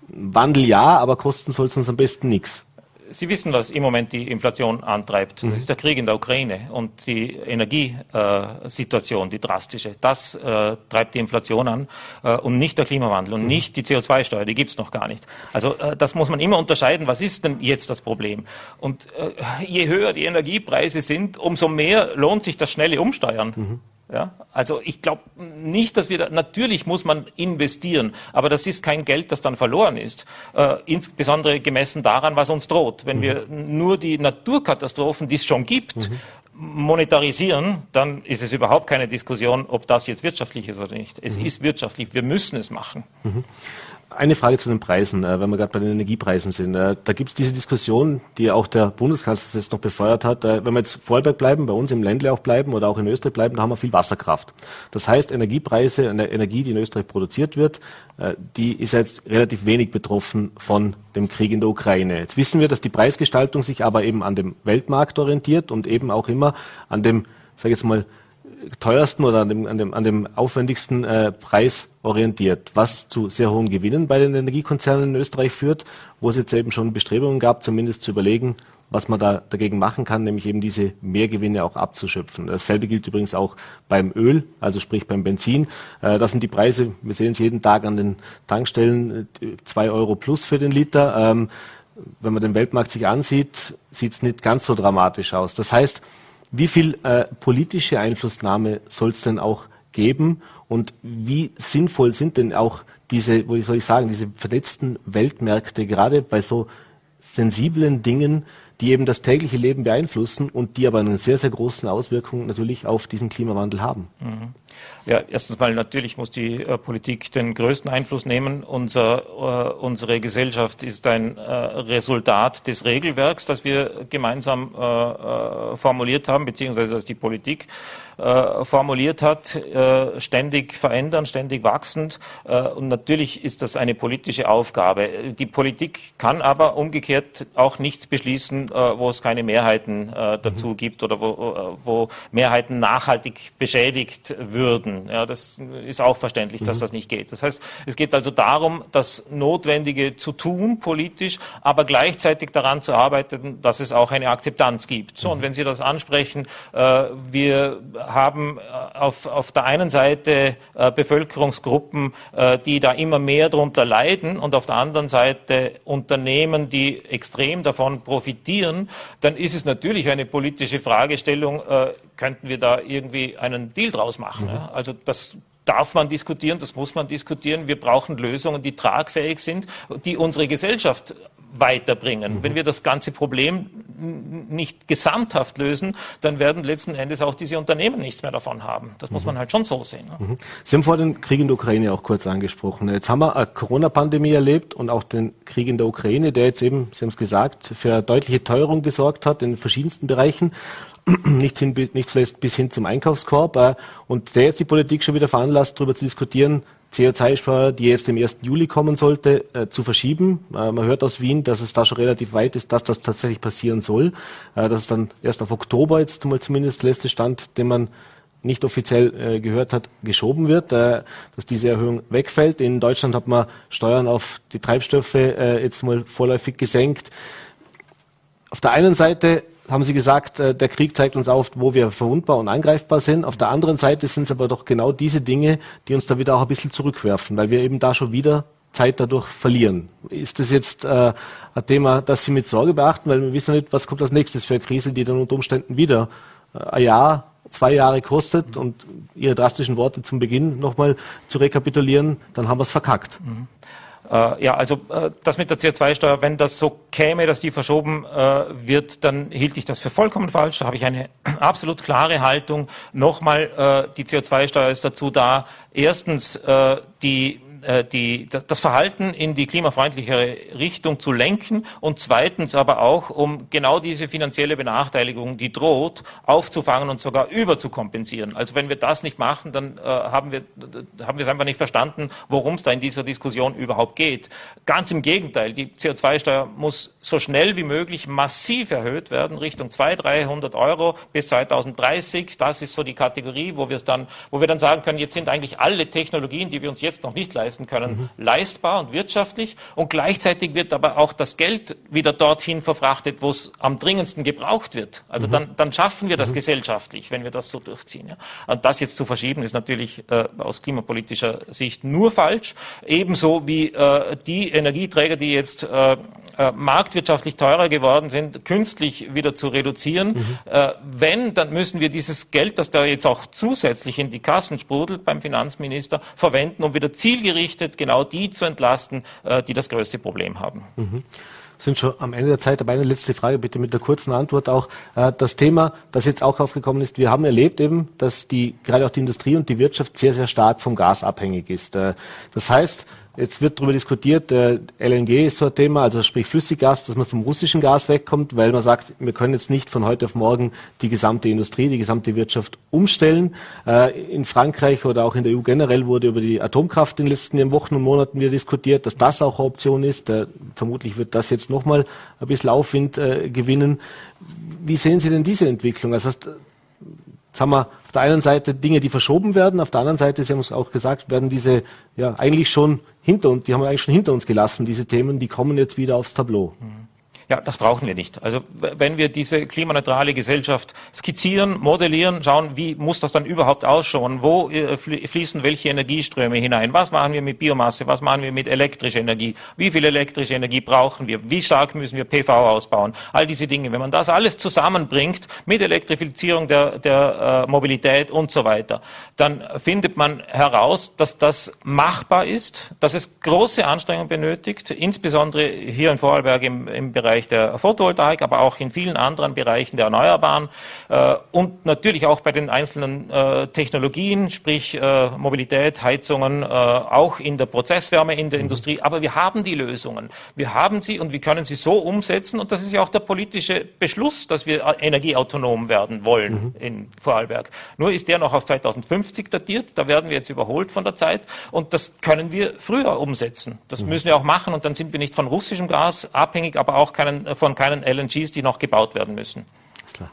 Wandel ja, aber kosten soll es uns am besten nichts Sie wissen, was im Moment die Inflation antreibt. Das mhm. ist der Krieg in der Ukraine und die Energiesituation, die drastische. Das äh, treibt die Inflation an äh, und nicht der Klimawandel und mhm. nicht die CO2-Steuer, die gibt's noch gar nicht. Also äh, das muss man immer unterscheiden. Was ist denn jetzt das Problem? Und äh, je höher die Energiepreise sind, umso mehr lohnt sich das schnelle Umsteuern. Mhm. Ja, also ich glaube nicht, dass wir da, natürlich muss man investieren, aber das ist kein Geld, das dann verloren ist. Äh, insbesondere gemessen daran, was uns droht. Wenn mhm. wir nur die Naturkatastrophen, die es schon gibt, mhm. monetarisieren, dann ist es überhaupt keine Diskussion, ob das jetzt wirtschaftlich ist oder nicht. Es mhm. ist wirtschaftlich. Wir müssen es machen. Eine Frage zu den Preisen, äh, wenn wir gerade bei den Energiepreisen sind. Äh, da gibt es diese Diskussion, die auch der Bundeskanzler jetzt noch befeuert hat. Äh, wenn wir jetzt Vorarlberg bleiben, bei uns im Ländle auch bleiben oder auch in Österreich bleiben, da haben wir viel Wasserkraft. Das heißt, Energiepreise, Energie, die in Österreich produziert wird, die ist jetzt relativ wenig betroffen von dem Krieg in der Ukraine. Jetzt wissen wir, dass die Preisgestaltung sich aber eben an dem Weltmarkt orientiert und eben auch immer an dem, sage ich jetzt mal, teuersten oder an dem, an dem, an dem aufwendigsten äh, Preis orientiert, was zu sehr hohen Gewinnen bei den Energiekonzernen in Österreich führt, wo es jetzt eben schon Bestrebungen gab, zumindest zu überlegen, was man da dagegen machen kann, nämlich eben diese Mehrgewinne auch abzuschöpfen. Dasselbe gilt übrigens auch beim Öl, also sprich beim Benzin. Äh, das sind die Preise, wir sehen es jeden Tag an den Tankstellen, zwei Euro plus für den Liter. Ähm, wenn man den Weltmarkt sich ansieht, sieht es nicht ganz so dramatisch aus. Das heißt, wie viel äh, politische Einflussnahme soll es denn auch geben und wie sinnvoll sind denn auch diese, wie soll ich sagen, diese vernetzten Weltmärkte gerade bei so sensiblen Dingen, die eben das tägliche Leben beeinflussen und die aber einen sehr, sehr großen Auswirkungen natürlich auf diesen Klimawandel haben. Mhm. Ja, erstens mal natürlich muss die äh, Politik den größten Einfluss nehmen. Unser, äh, unsere Gesellschaft ist ein äh, Resultat des Regelwerks, das wir gemeinsam äh, äh, formuliert haben, beziehungsweise das die Politik äh, formuliert hat, äh, ständig verändern, ständig wachsend. Äh, und natürlich ist das eine politische Aufgabe. Die Politik kann aber umgekehrt auch nichts beschließen, äh, wo es keine Mehrheiten äh, dazu mhm. gibt oder wo, wo Mehrheiten nachhaltig beschädigt würden. Ja, das ist auch verständlich, mhm. dass das nicht geht. Das heißt, es geht also darum, das Notwendige zu tun, politisch, aber gleichzeitig daran zu arbeiten, dass es auch eine Akzeptanz gibt. So, mhm. und wenn Sie das ansprechen, äh, wir haben äh, auf, auf der einen Seite äh, Bevölkerungsgruppen, äh, die da immer mehr darunter leiden und auf der anderen Seite Unternehmen, die extrem davon profitieren, dann ist es natürlich eine politische Fragestellung, könnten wir da irgendwie einen Deal draus machen. Mhm. Ja? Also das darf man diskutieren, das muss man diskutieren. Wir brauchen Lösungen, die tragfähig sind, die unsere Gesellschaft weiterbringen. Mhm. Wenn wir das ganze Problem nicht gesamthaft lösen, dann werden letzten Endes auch diese Unternehmen nichts mehr davon haben. Das mhm. muss man halt schon so sehen. Ne? Mhm. Sie haben vor den Krieg in der Ukraine auch kurz angesprochen. Jetzt haben wir eine Corona-Pandemie erlebt und auch den Krieg in der Ukraine, der jetzt eben, Sie haben es gesagt, für eine deutliche Teuerung gesorgt hat in verschiedensten Bereichen. nicht, hin, nicht zuletzt bis hin zum Einkaufskorb. Äh, und der jetzt die Politik schon wieder veranlasst, darüber zu diskutieren, CO2-Steuer, die jetzt im 1. Juli kommen sollte, äh, zu verschieben. Äh, man hört aus Wien, dass es da schon relativ weit ist, dass das tatsächlich passieren soll. Äh, dass es dann erst auf Oktober jetzt mal zumindest letzte Stand, den man nicht offiziell äh, gehört hat, geschoben wird, äh, dass diese Erhöhung wegfällt. In Deutschland hat man Steuern auf die Treibstoffe äh, jetzt mal vorläufig gesenkt. Auf der einen Seite haben Sie gesagt, äh, der Krieg zeigt uns auf, wo wir verwundbar und angreifbar sind. Auf der anderen Seite sind es aber doch genau diese Dinge, die uns da wieder auch ein bisschen zurückwerfen, weil wir eben da schon wieder Zeit dadurch verlieren. Ist das jetzt äh, ein Thema, das Sie mit Sorge beachten, weil wir wissen nicht, was kommt als nächstes für eine Krise, die dann unter Umständen wieder äh, ein Jahr, zwei Jahre kostet und Ihre drastischen Worte zum Beginn nochmal zu rekapitulieren, dann haben wir es verkackt. Mhm. Äh, ja, also äh, das mit der CO2-Steuer, wenn das so käme, dass die verschoben äh, wird, dann hielt ich das für vollkommen falsch. Da habe ich eine absolut klare Haltung. Nochmal, äh, die CO2-Steuer ist dazu da, erstens äh, die die, das Verhalten in die klimafreundlichere Richtung zu lenken und zweitens aber auch, um genau diese finanzielle Benachteiligung, die droht, aufzufangen und sogar überzukompensieren. Also wenn wir das nicht machen, dann äh, haben wir haben wir es einfach nicht verstanden, worum es da in dieser Diskussion überhaupt geht. Ganz im Gegenteil, die CO2-Steuer muss so schnell wie möglich massiv erhöht werden, Richtung 200, 300 Euro bis 2030. Das ist so die Kategorie, wo dann, wo wir dann sagen können, jetzt sind eigentlich alle Technologien, die wir uns jetzt noch nicht leisten, leisten können, mhm. leistbar und wirtschaftlich. Und gleichzeitig wird aber auch das Geld wieder dorthin verfrachtet, wo es am dringendsten gebraucht wird. Also mhm. dann, dann schaffen wir das mhm. gesellschaftlich, wenn wir das so durchziehen. Ja. Und das jetzt zu verschieben, ist natürlich äh, aus klimapolitischer Sicht nur falsch. Ebenso wie äh, die Energieträger, die jetzt äh, äh, marktwirtschaftlich teurer geworden sind, künstlich wieder zu reduzieren. Mhm. Äh, wenn, dann müssen wir dieses Geld, das da jetzt auch zusätzlich in die Kassen sprudelt beim Finanzminister, verwenden, um wieder zielgerichtet genau die zu entlasten, äh, die das größte Problem haben. Mhm sind schon am Ende der Zeit dabei. Eine letzte Frage bitte mit der kurzen Antwort auch. Äh, das Thema, das jetzt auch aufgekommen ist, wir haben erlebt eben, dass die, gerade auch die Industrie und die Wirtschaft sehr, sehr stark vom Gas abhängig ist. Äh, das heißt, Jetzt wird darüber diskutiert, äh, LNG ist so ein Thema, also sprich Flüssiggas, dass man vom russischen Gas wegkommt, weil man sagt, wir können jetzt nicht von heute auf morgen die gesamte Industrie, die gesamte Wirtschaft umstellen. Äh, in Frankreich oder auch in der EU generell wurde über die Atomkraft in den letzten Wochen und Monaten wieder diskutiert, dass das auch eine Option ist. Äh, vermutlich wird das jetzt nochmal ein bisschen Aufwind äh, gewinnen. Wie sehen Sie denn diese Entwicklung? Also, Jetzt haben wir auf der einen Seite Dinge, die verschoben werden, auf der anderen Seite, Sie haben es auch gesagt, werden diese ja eigentlich schon hinter uns, die haben wir eigentlich schon hinter uns gelassen, diese Themen, die kommen jetzt wieder aufs Tableau. Mhm. Ja, das brauchen wir nicht. Also wenn wir diese klimaneutrale Gesellschaft skizzieren, modellieren, schauen, wie muss das dann überhaupt ausschauen? Wo äh, fließen welche Energieströme hinein? Was machen wir mit Biomasse? Was machen wir mit elektrischer Energie? Wie viel elektrische Energie brauchen wir? Wie stark müssen wir PV ausbauen? All diese Dinge. Wenn man das alles zusammenbringt mit Elektrifizierung der, der äh, Mobilität und so weiter, dann findet man heraus, dass das machbar ist, dass es große Anstrengungen benötigt, insbesondere hier in Vorarlberg im, im Bereich Bereich der Photovoltaik, aber auch in vielen anderen Bereichen der Erneuerbaren äh, und natürlich auch bei den einzelnen äh, Technologien, sprich äh, Mobilität, Heizungen, äh, auch in der Prozesswärme in der mhm. Industrie. Aber wir haben die Lösungen. Wir haben sie und wir können sie so umsetzen und das ist ja auch der politische Beschluss, dass wir äh, energieautonom werden wollen mhm. in Vorarlberg. Nur ist der noch auf 2050 datiert. Da werden wir jetzt überholt von der Zeit und das können wir früher umsetzen. Das mhm. müssen wir auch machen und dann sind wir nicht von russischem Gas abhängig, aber auch keinen keinen, von keinen LNGs, die noch gebaut werden müssen.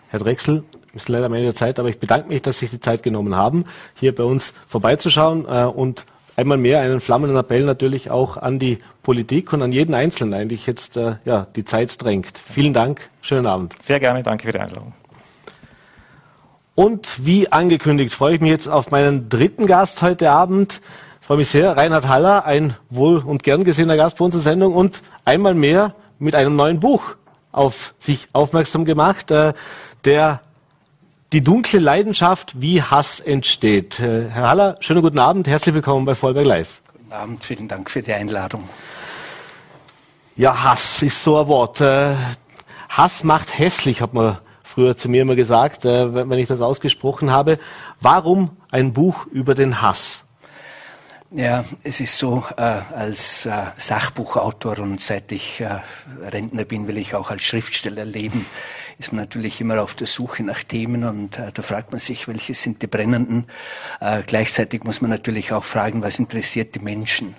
Herr Drechsel, ist leider Ende der Zeit, aber ich bedanke mich, dass Sie sich die Zeit genommen haben, hier bei uns vorbeizuschauen äh, und einmal mehr einen flammenden Appell natürlich auch an die Politik und an jeden Einzelnen eigentlich jetzt äh, ja, die Zeit drängt. Vielen Dank, schönen Abend. Sehr gerne, danke für die Einladung. Und wie angekündigt freue ich mich jetzt auf meinen dritten Gast heute Abend. Ich freue mich sehr, Reinhard Haller, ein wohl und gern gesehener Gast bei unserer Sendung und einmal mehr mit einem neuen Buch auf sich aufmerksam gemacht, äh, der die dunkle Leidenschaft, wie Hass entsteht. Äh, Herr Haller, schönen guten Abend, herzlich willkommen bei Vollberg Live. Guten Abend, vielen Dank für die Einladung. Ja, Hass ist so ein Wort. Äh, Hass macht hässlich, hat man früher zu mir immer gesagt, äh, wenn ich das ausgesprochen habe. Warum ein Buch über den Hass? Ja, es ist so, äh, als äh, Sachbuchautor und seit ich äh, Rentner bin, will ich auch als Schriftsteller leben, ist man natürlich immer auf der Suche nach Themen und äh, da fragt man sich, welche sind die brennenden. Äh, gleichzeitig muss man natürlich auch fragen, was interessiert die Menschen.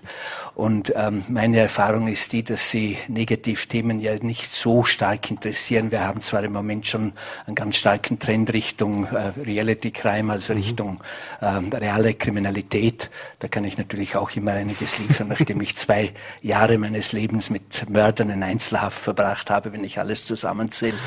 Und ähm, meine Erfahrung ist die, dass sie Negativthemen ja nicht so stark interessieren. Wir haben zwar im Moment schon einen ganz starken Trend Richtung äh, Reality Crime, also mhm. Richtung ähm, reale Kriminalität. Da kann ich natürlich auch immer einiges liefern, nachdem ich zwei Jahre meines Lebens mit Mördern in Einzelhaft verbracht habe, wenn ich alles zusammenzähle.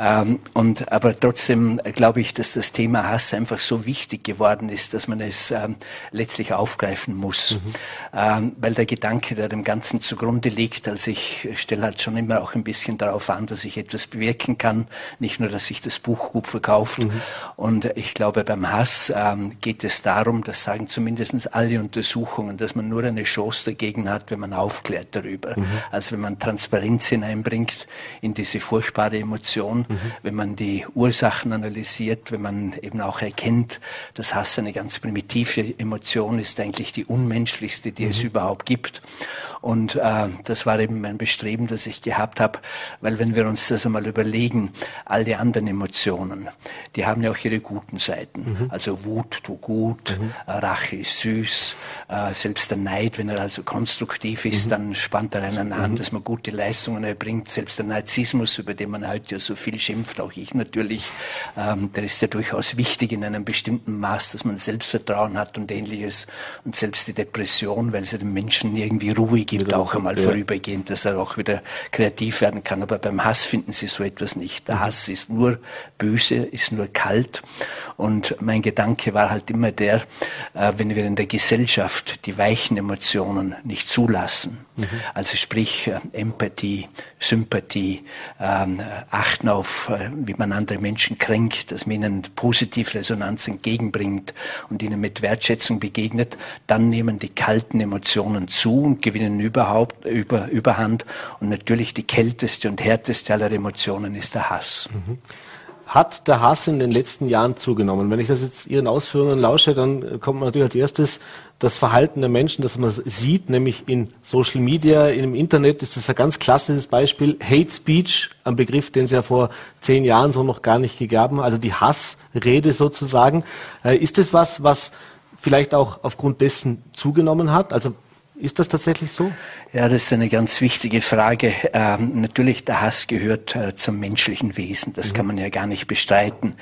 Ähm, und aber trotzdem glaube ich, dass das Thema Hass einfach so wichtig geworden ist, dass man es ähm, letztlich aufgreifen muss, mhm. ähm, weil der Gedanke, der dem Ganzen zugrunde liegt, also ich stelle halt schon immer auch ein bisschen darauf an, dass ich etwas bewirken kann, nicht nur, dass sich das Buch gut verkauft. Mhm. Und ich glaube, beim Hass ähm, geht es darum, das sagen zumindest alle Untersuchungen, dass man nur eine Chance dagegen hat, wenn man aufklärt darüber. Mhm. Also wenn man Transparenz hineinbringt in diese furchtbare Emotion, mhm. wenn man die Ursachen analysiert, wenn man eben auch erkennt, dass Hass eine ganz primitive Emotion ist, eigentlich die unmenschlichste, die mhm. es überhaupt gibt. Und äh, das war eben mein Bestreben, das ich gehabt habe, weil wenn wir uns das einmal überlegen, all die anderen Emotionen, die haben ja auch ihre guten Seiten. Mhm. Also Wut tut gut, mhm. Äh, Rache ist süß, äh, selbst der Neid, wenn er also konstruktiv ist, mhm. dann spannt er einen an, mhm. dass man gute Leistungen erbringt. Selbst der Narzissmus, über den man heute ja so viel schimpft, auch ich natürlich. Ähm, der ist ja durchaus wichtig in einem bestimmten Maß, dass man Selbstvertrauen hat und ähnliches. Und selbst die Depression, weil ja dem Menschen irgendwie Ruhe gibt, auch einmal ja. vorübergehend, dass er auch wieder kreativ werden kann. Aber beim Hass finden Sie so etwas nicht. Der mhm. Hass ist nur böse, ist nur kalt. Und mein Gedanke war halt immer der, äh, wenn wir in der Gesellschaft die weichen Emotionen nicht zulassen, mhm. also sprich äh, Empathie, Sympathie, ähm, achten auf, äh, wie man andere Menschen kränkt, dass man ihnen Positivresonanz entgegenbringt und ihnen mit Wertschätzung begegnet, dann nehmen die kalten Emotionen zu und gewinnen überhaupt über, Überhand. Und natürlich die kälteste und härteste aller Emotionen ist der Hass. Mhm hat der Hass in den letzten Jahren zugenommen. Wenn ich das jetzt Ihren Ausführungen lausche, dann kommt natürlich als erstes das Verhalten der Menschen, das man sieht, nämlich in Social Media, im Internet ist das ein ganz klassisches Beispiel. Hate Speech, ein Begriff, den es ja vor zehn Jahren so noch gar nicht gegeben hat, also die Hassrede sozusagen. Äh, ist das was, was vielleicht auch aufgrund dessen zugenommen hat? Also ist das tatsächlich so? Ja, das ist eine ganz wichtige Frage. Ähm, natürlich, der Hass gehört äh, zum menschlichen Wesen. Das mhm. kann man ja gar nicht bestreiten.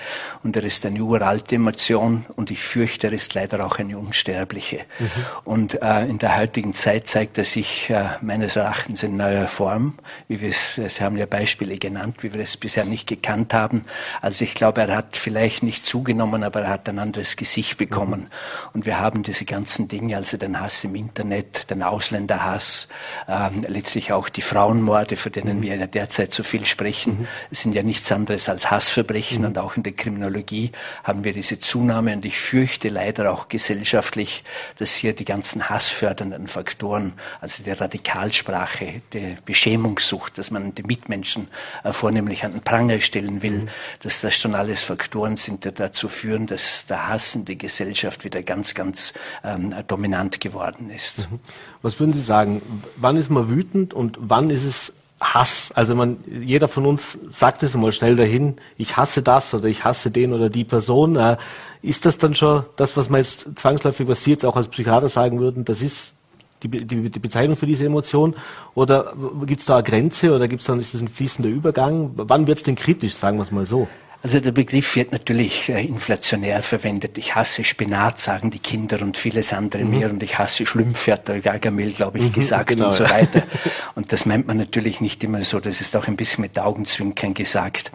Und er ist eine uralte Emotion und ich fürchte, er ist leider auch eine unsterbliche. Mhm. Und äh, in der heutigen Zeit zeigt er sich äh, meines Erachtens in neuer Form, wie wir es, Sie haben ja Beispiele genannt, wie wir es bisher nicht gekannt haben. Also ich glaube, er hat vielleicht nicht zugenommen, aber er hat ein anderes Gesicht bekommen. Mhm. Und wir haben diese ganzen Dinge, also den Hass im Internet, den Ausländerhass, ähm, letztlich auch die Frauenmorde, für denen wir ja derzeit so viel sprechen, mhm. sind ja nichts anderes als Hassverbrechen mhm. und auch in der Kriminologie haben wir diese Zunahme und ich fürchte leider auch gesellschaftlich, dass hier die ganzen hassfördernden Faktoren, also die Radikalsprache, die Beschämungssucht, dass man die Mitmenschen äh, vornehmlich an den Pranger stellen will, mhm. dass das schon alles Faktoren sind, die dazu führen, dass der Hass in der Gesellschaft wieder ganz, ganz ähm, dominant geworden ist. Mhm. Was würden Sie sagen? Wann ist man wütend und wann ist es Hass? Also man, jeder von uns sagt es einmal schnell dahin, ich hasse das oder ich hasse den oder die Person. Äh, ist das dann schon das, was man jetzt zwangsläufig, was Sie jetzt auch als Psychiater sagen würden, das ist die, die, die Bezeichnung für diese Emotion? Oder gibt es da eine Grenze oder gibt es dann ist das ein fließender Übergang? Wann wird es denn kritisch, sagen wir es mal so? Also der Begriff wird natürlich äh, inflationär verwendet. Ich hasse Spinat, sagen die Kinder und vieles andere mhm. mehr. Und ich hasse Schlümpfe, hat der Gargamel, glaube ich, mhm, gesagt genau, und so weiter. und das meint man natürlich nicht immer so. Das ist auch ein bisschen mit Augenzwinkern gesagt.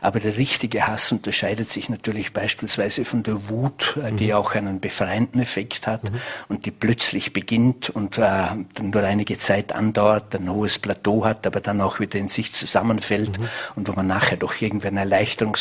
Aber der richtige Hass unterscheidet sich natürlich beispielsweise von der Wut, äh, die mhm. auch einen befreienden Effekt hat mhm. und die plötzlich beginnt und äh, nur einige Zeit andauert, ein hohes Plateau hat, aber dann auch wieder in sich zusammenfällt mhm. und wo man nachher doch irgendwie eine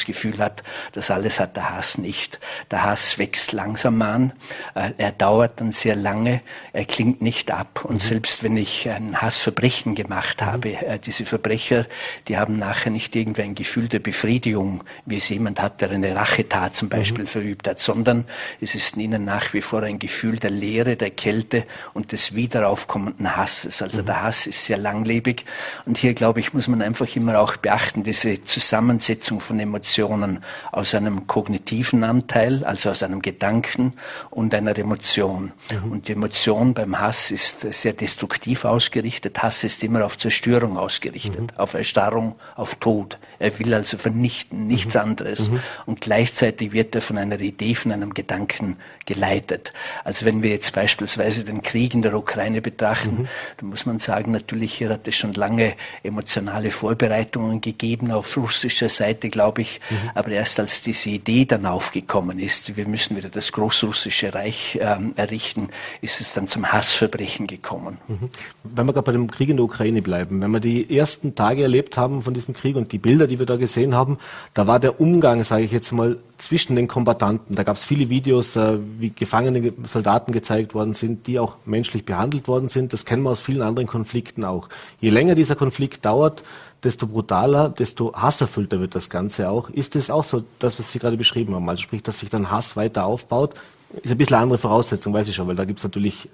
Gefühl hat, das alles hat der Hass nicht. Der Hass wächst langsam an, äh, er dauert dann sehr lange, er klingt nicht ab. Und mhm. selbst wenn ich ein Hassverbrechen gemacht mhm. habe, äh, diese Verbrecher, die haben nachher nicht irgendwie ein Gefühl der Befriedigung, wie es jemand hat, der eine Rachetat zum mhm. Beispiel mhm. verübt hat, sondern es ist in ihnen nach wie vor ein Gefühl der Leere, der Kälte und des wiederaufkommenden Hasses. Also mhm. der Hass ist sehr langlebig. Und hier, glaube ich, muss man einfach immer auch beachten, diese Zusammensetzung von Emotionen Informationen aus einem kognitiven Anteil, also aus einem Gedanken und einer Emotion. Mhm. Und die Emotion beim Hass ist sehr destruktiv ausgerichtet. Hass ist immer auf Zerstörung ausgerichtet, mhm. auf Erstarrung, auf Tod. Er will also vernichten, nichts mhm. anderes. Mhm. Und gleichzeitig wird er von einer Idee, von einem Gedanken geleitet. Also wenn wir jetzt beispielsweise den Krieg in der Ukraine betrachten, mhm. dann muss man sagen, natürlich hier hat es schon lange emotionale Vorbereitungen gegeben auf russischer Seite, glaube ich. Mhm. Aber erst als diese Idee dann aufgekommen ist, wir müssen wieder das großrussische Reich ähm, errichten, ist es dann zum Hassverbrechen gekommen. Mhm. Wenn wir gerade bei dem Krieg in der Ukraine bleiben, wenn wir die ersten Tage erlebt haben von diesem Krieg und die Bilder, die wir da gesehen haben, da war der Umgang, sage ich jetzt mal, zwischen den Kombattanten. Da gab es viele Videos, äh, wie gefangene Soldaten gezeigt worden sind, die auch menschlich behandelt worden sind. Das kennen wir aus vielen anderen Konflikten auch. Je länger dieser Konflikt dauert, desto brutaler, desto hasserfüllter wird das Ganze auch. Ist es auch so, das, was Sie gerade beschrieben haben? Also sprich, dass sich dann Hass weiter aufbaut, ist ein bisschen eine andere Voraussetzung, weiß ich schon, weil da gibt es natürlich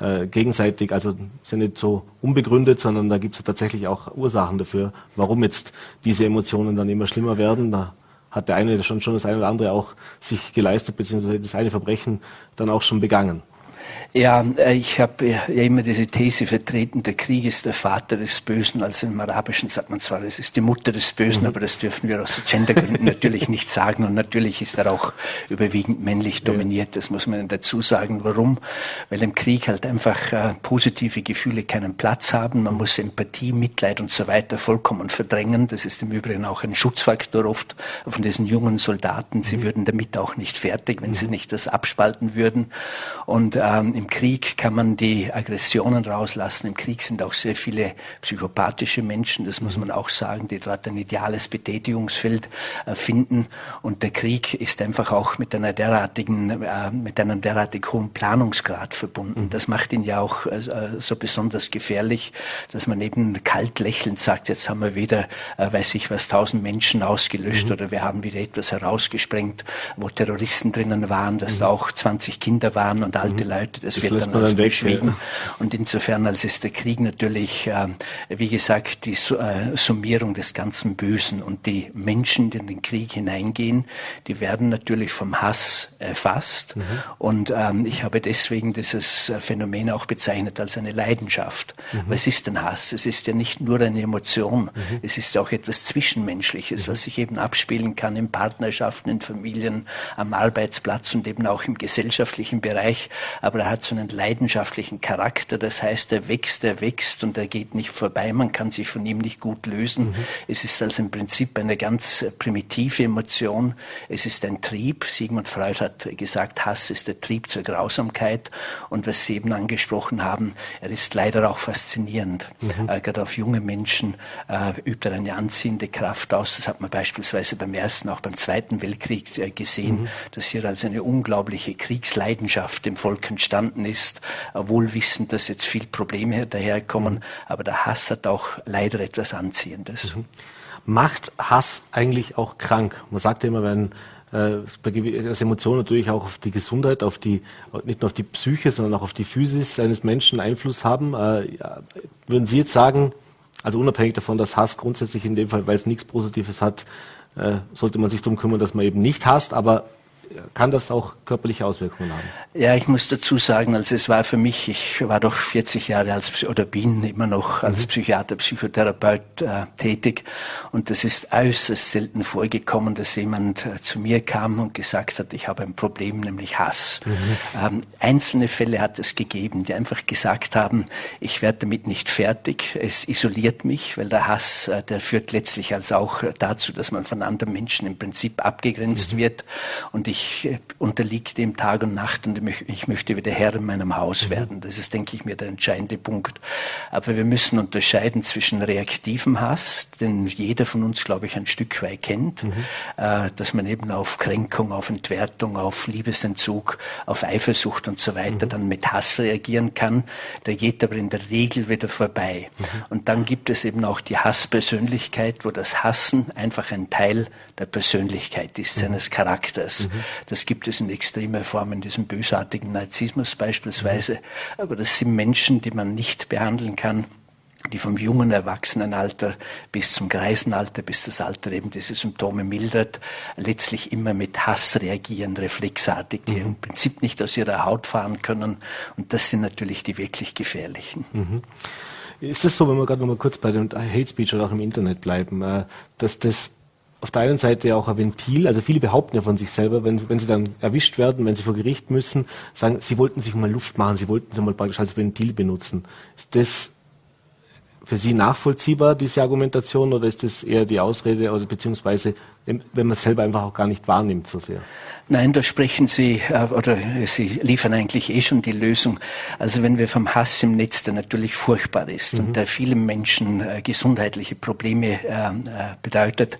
äh, äh, gegenseitig, also ist ja nicht so unbegründet, sondern da gibt es ja tatsächlich auch Ursachen dafür, warum jetzt diese Emotionen dann immer schlimmer werden. Da hat der eine schon, schon das eine oder andere auch sich geleistet, beziehungsweise das eine Verbrechen dann auch schon begangen. Ja, äh, ich habe ja immer diese These vertreten, der Krieg ist der Vater des Bösen. Also im Arabischen sagt man zwar, es ist die Mutter des Bösen, mhm. aber das dürfen wir aus Gendergründen natürlich nicht sagen. Und natürlich ist er auch überwiegend männlich dominiert. Das muss man dazu sagen. Warum? Weil im Krieg halt einfach äh, positive Gefühle keinen Platz haben. Man muss Empathie, Mitleid und so weiter vollkommen verdrängen. Das ist im Übrigen auch ein Schutzfaktor oft von diesen jungen Soldaten. Sie mhm. würden damit auch nicht fertig, wenn mhm. sie nicht das abspalten würden. Und ähm, im Krieg kann man die Aggressionen rauslassen. Im Krieg sind auch sehr viele psychopathische Menschen, das muss man auch sagen, die dort ein ideales Betätigungsfeld äh, finden. Und der Krieg ist einfach auch mit einer derartigen, äh, mit einem derartig hohen Planungsgrad verbunden. Mhm. Das macht ihn ja auch äh, so besonders gefährlich, dass man eben kalt lächelnd sagt, jetzt haben wir wieder, weiß ich was, tausend Menschen ausgelöscht mhm. oder wir haben wieder etwas herausgesprengt, wo Terroristen drinnen waren, dass mhm. da auch 20 Kinder waren und alte mhm. Leute. Das, das wird dann, als beschwiegen. Ja. Und insofern, als ist der Krieg natürlich, äh, wie gesagt, die äh, Summierung des ganzen Bösen. Und die Menschen, die in den Krieg hineingehen, die werden natürlich vom Hass erfasst. Mhm. Und ähm, ich habe deswegen dieses Phänomen auch bezeichnet als eine Leidenschaft. Mhm. Was ist denn Hass? Es ist ja nicht nur eine Emotion, mhm. es ist auch etwas Zwischenmenschliches, mhm. was sich eben abspielen kann in Partnerschaften, in Familien, am Arbeitsplatz und eben auch im gesellschaftlichen Bereich. Aber er hat so einen leidenschaftlichen Charakter. Das heißt, er wächst, er wächst und er geht nicht vorbei. Man kann sich von ihm nicht gut lösen. Mhm. Es ist also im Prinzip eine ganz primitive Emotion. Es ist ein Trieb. Sigmund Freud hat gesagt, Hass ist der Trieb zur Grausamkeit. Und was Sie eben angesprochen haben, er ist leider auch faszinierend. Mhm. Äh, gerade auf junge Menschen äh, übt er eine anziehende Kraft aus. Das hat man beispielsweise beim Ersten, auch beim Zweiten Weltkrieg äh, gesehen, mhm. dass hier also eine unglaubliche Kriegsleidenschaft im Volk entstanden ist, wohl wissend, dass jetzt viel Probleme daherkommen, aber der Hass hat auch leider etwas Anziehendes. Mhm. Macht Hass eigentlich auch krank? Man sagt ja immer, wenn äh, als Emotion natürlich auch auf die Gesundheit, auf die, nicht nur auf die Psyche, sondern auch auf die Physis eines Menschen Einfluss haben. Äh, würden Sie jetzt sagen, also unabhängig davon, dass Hass grundsätzlich in dem Fall, weil es nichts Positives hat, äh, sollte man sich darum kümmern, dass man eben nicht hasst, aber kann das auch körperliche Auswirkungen haben? Ja, ich muss dazu sagen, also es war für mich, ich war doch 40 Jahre als oder bin immer noch als mhm. Psychiater, Psychotherapeut äh, tätig und das ist äußerst selten vorgekommen, dass jemand äh, zu mir kam und gesagt hat, ich habe ein Problem, nämlich Hass. Mhm. Ähm, einzelne Fälle hat es gegeben, die einfach gesagt haben, ich werde damit nicht fertig, es isoliert mich, weil der Hass, äh, der führt letztlich als auch dazu, dass man von anderen Menschen im Prinzip abgegrenzt mhm. wird und ich ich äh, unterliege dem Tag und Nacht und ich möchte wieder Herr in meinem Haus mhm. werden. Das ist, denke ich mir, der entscheidende Punkt. Aber wir müssen unterscheiden zwischen reaktivem Hass, den jeder von uns, glaube ich, ein Stück weit kennt, mhm. Äh, dass man eben auf Kränkung, auf Entwertung, auf Liebesentzug, auf Eifersucht und so weiter mhm. dann mit Hass reagieren kann. Der geht aber in der Regel wieder vorbei. Mhm. Und dann gibt es eben auch die Hasspersönlichkeit, wo das Hassen einfach ein Teil der Persönlichkeit ist, mhm. seines Charakters. Mhm. Das gibt es in extremer Form in diesem bösartigen Narzissmus beispielsweise. Aber das sind Menschen, die man nicht behandeln kann die vom jungen Erwachsenenalter bis zum Greisenalter, bis das Alter eben diese Symptome mildert, letztlich immer mit Hass reagieren, reflexartig, die mhm. im Prinzip nicht aus ihrer Haut fahren können. Und das sind natürlich die wirklich gefährlichen. Mhm. Ist es so, wenn wir gerade noch mal kurz bei dem Hate Speech oder auch im Internet bleiben, äh, dass das auf der einen Seite auch ein Ventil, also viele behaupten ja von sich selber, wenn, wenn sie dann erwischt werden, wenn sie vor Gericht müssen, sagen, sie wollten sich mal Luft machen, sie wollten sie mal praktisch als Ventil benutzen. Ist das für Sie nachvollziehbar, diese Argumentation, oder ist das eher die Ausrede oder beziehungsweise wenn man es selber einfach auch gar nicht wahrnimmt so sehr? Nein, da sprechen Sie äh, oder Sie liefern eigentlich eh schon die Lösung. Also wenn wir vom Hass im Netz, der natürlich furchtbar ist mhm. und der vielen Menschen äh, gesundheitliche Probleme äh, äh, bedeutet.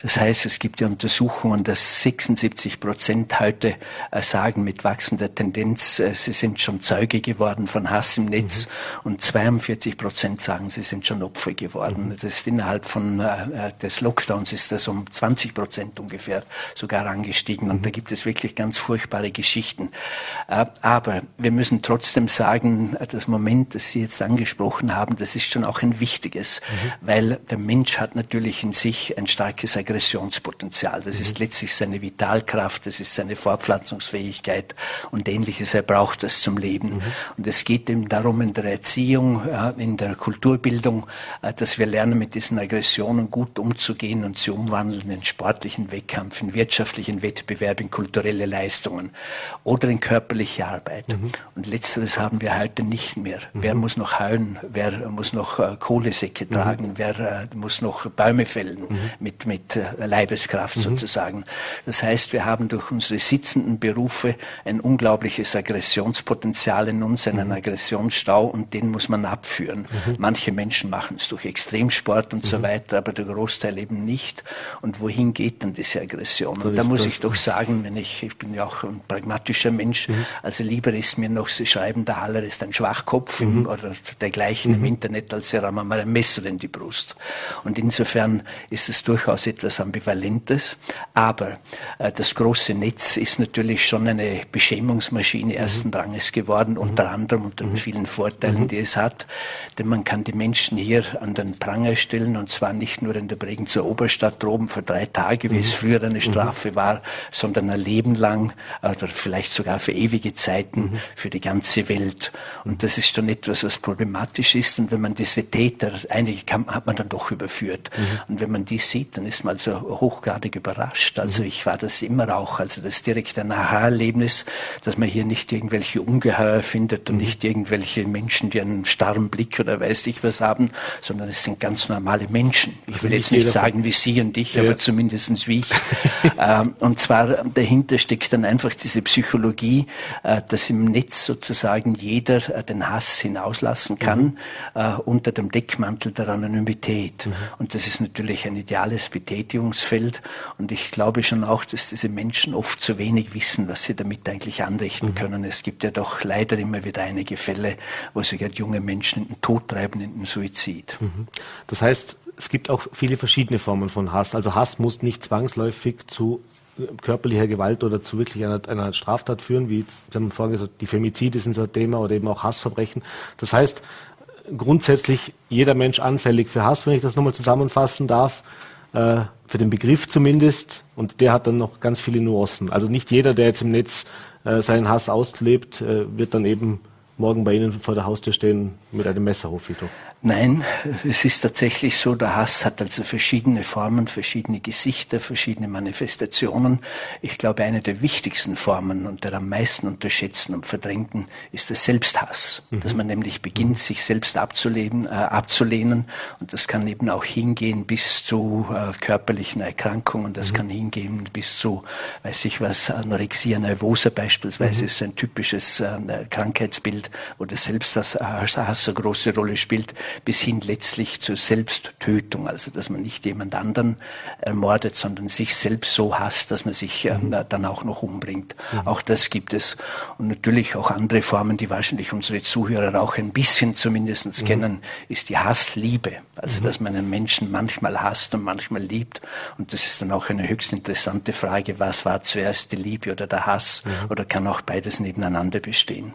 Das heißt, es gibt ja Untersuchungen, dass 76 Prozent heute äh, sagen mit wachsender Tendenz, äh, sie sind schon Zeuge geworden von Hass im Netz mhm. und 42 Prozent sagen, sie sind schon Opfer geworden. Mhm. Das ist innerhalb von des Lockdowns ist das um 20 50 Prozent ungefähr sogar angestiegen. Und da gibt es wirklich ganz furchtbare Geschichten. Äh, aber wir müssen trotzdem sagen, das Moment, das Sie jetzt angesprochen haben, das ist schon auch ein wichtiges, mhm. weil der Mensch hat natürlich in sich ein starkes Aggressionspotenzial. Das mhm. ist letztlich seine Vitalkraft, das ist seine Fortpflanzungsfähigkeit und ähnliches. Er braucht das zum Leben. Mhm. Und es geht ihm darum in der Erziehung, in der Kulturbildung, äh, dass wir lernen, mit diesen Aggressionen gut umzugehen und sie umwandeln in sportlichen Wettkampf, in wirtschaftlichen Wettbewerb, in kulturelle Leistungen oder in körperliche Arbeit. Mhm. Und letzteres haben wir heute nicht mehr. Mhm. Wer muss noch heuen? Wer muss noch äh, Kohlesäcke mhm. tragen? Wer äh, muss noch Bäume fällen mhm. mit, mit äh, Leibeskraft mhm. sozusagen? Das heißt, wir haben durch unsere sitzenden Berufe ein unglaubliches Aggressionspotenzial in uns, einen. Aggressionsstau und den muss man abführen. Manche Menschen machen es durch Extremsport und so weiter, aber der Großteil eben nicht. Und wohin geht dann diese Aggression? Und da muss ich doch sagen, wenn ich, ich bin ja auch ein pragmatischer Mensch, mhm. also lieber ist mir noch, Sie schreiben, der Haller ist ein Schwachkopf mhm. oder dergleichen mhm. im Internet, als Sie rammen mal ein Messer in die Brust. Und insofern ist es durchaus etwas Ambivalentes. Aber äh, das große Netz ist natürlich schon eine Beschämungsmaschine mhm. ersten Ranges geworden, mhm. unter anderem unter den mhm. vielen Vorteilen, die es hat. Denn man kann die Menschen hier an den Pranger stellen und zwar nicht nur in der Bregenzer Oberstadt droben drei Tage, wie es früher eine Strafe war, sondern ein Leben lang oder vielleicht sogar für ewige Zeiten mhm. für die ganze Welt. Und das ist schon etwas, was problematisch ist. Und wenn man diese Täter, einige hat man dann doch überführt. Mhm. Und wenn man die sieht, dann ist man also hochgradig überrascht. Also mhm. ich war das immer auch, also das direkt ein Aha-Erlebnis, dass man hier nicht irgendwelche Ungeheuer findet und mhm. nicht irgendwelche Menschen, die einen starren Blick oder weiß ich was haben, sondern es sind ganz normale Menschen. Ich will jetzt nicht sagen wie Sie und ich, ja. aber zumindest wie ich. ähm, und zwar dahinter steckt dann einfach diese Psychologie, äh, dass im Netz sozusagen jeder äh, den Hass hinauslassen kann mhm. äh, unter dem Deckmantel der Anonymität. Mhm. Und das ist natürlich ein ideales Betätigungsfeld. Und ich glaube schon auch, dass diese Menschen oft zu wenig wissen, was sie damit eigentlich anrichten mhm. können. Es gibt ja doch leider immer wieder einige Fälle, wo sogar junge Menschen in den Tod treiben, in den Suizid. Mhm. Das heißt, es gibt auch viele verschiedene Formen von Hass. Also Hass muss nicht zwangsläufig zu körperlicher Gewalt oder zu wirklich einer, einer Straftat führen, wie Sie haben vorhin gesagt, die Femizide sind so ein Thema oder eben auch Hassverbrechen. Das heißt, grundsätzlich jeder Mensch anfällig für Hass, wenn ich das nochmal zusammenfassen darf, äh, für den Begriff zumindest, und der hat dann noch ganz viele Nuancen. Also nicht jeder, der jetzt im Netz äh, seinen Hass auslebt, äh, wird dann eben morgen bei Ihnen vor der Haustür stehen mit einem Messer, hoffe ich doch. Nein, es ist tatsächlich so, der Hass hat also verschiedene Formen, verschiedene Gesichter, verschiedene Manifestationen. Ich glaube, eine der wichtigsten Formen und der am meisten unterschätzten und verdrängten ist der Selbsthass, mhm. dass man nämlich beginnt, mhm. sich selbst abzulehnen, äh, abzulehnen. Und das kann eben auch hingehen bis zu äh, körperlichen Erkrankungen, das mhm. kann hingehen bis zu, weiß ich was, Anorexia nervosa beispielsweise mhm. ist ein typisches äh, Krankheitsbild, wo der Selbsthass äh, eine große Rolle spielt bis hin letztlich zur Selbsttötung, also dass man nicht jemand anderen ermordet, sondern sich selbst so hasst, dass man sich äh, mhm. dann auch noch umbringt. Mhm. Auch das gibt es. Und natürlich auch andere Formen, die wahrscheinlich unsere Zuhörer auch ein bisschen zumindest mhm. kennen, ist die Hassliebe. Also mhm. dass man einen Menschen manchmal hasst und manchmal liebt. Und das ist dann auch eine höchst interessante Frage, was war zuerst die Liebe oder der Hass? Oder kann auch beides nebeneinander bestehen?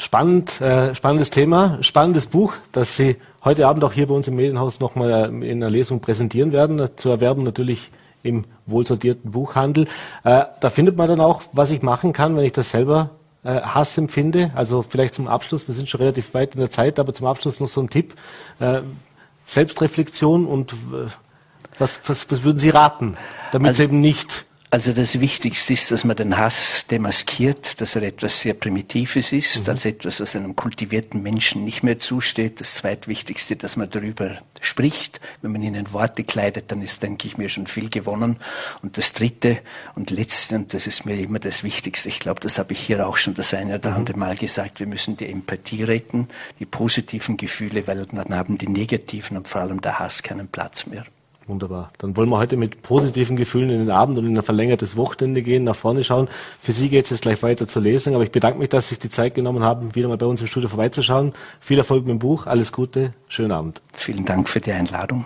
Spannend, äh, spannendes Thema, spannendes Buch, das Sie heute Abend auch hier bei uns im Medienhaus nochmal äh, in einer Lesung präsentieren werden. Zu erwerben natürlich im wohlsortierten Buchhandel. Äh, da findet man dann auch, was ich machen kann, wenn ich das selber äh, Hass empfinde. Also vielleicht zum Abschluss, wir sind schon relativ weit in der Zeit, aber zum Abschluss noch so ein Tipp. Äh, Selbstreflexion und äh, was, was, was würden Sie raten, damit also, es eben nicht also das Wichtigste ist, dass man den Hass demaskiert, dass er etwas sehr Primitives ist, mhm. als etwas, was einem kultivierten Menschen nicht mehr zusteht. Das Zweitwichtigste, dass man darüber spricht. Wenn man ihn in Worte kleidet, dann ist, denke ich, mir schon viel gewonnen. Und das Dritte und Letzte, und das ist mir immer das Wichtigste, ich glaube, das habe ich hier auch schon das eine oder mhm. andere Mal gesagt, wir müssen die Empathie retten, die positiven Gefühle, weil dann haben die negativen und vor allem der Hass keinen Platz mehr. Wunderbar. Dann wollen wir heute mit positiven Gefühlen in den Abend und in ein verlängertes Wochenende gehen, nach vorne schauen. Für Sie geht es jetzt gleich weiter zur Lesung, aber ich bedanke mich, dass Sie sich die Zeit genommen haben, wieder mal bei uns im Studio vorbeizuschauen. Viel Erfolg mit dem Buch, alles Gute, schönen Abend. Vielen Dank für die Einladung.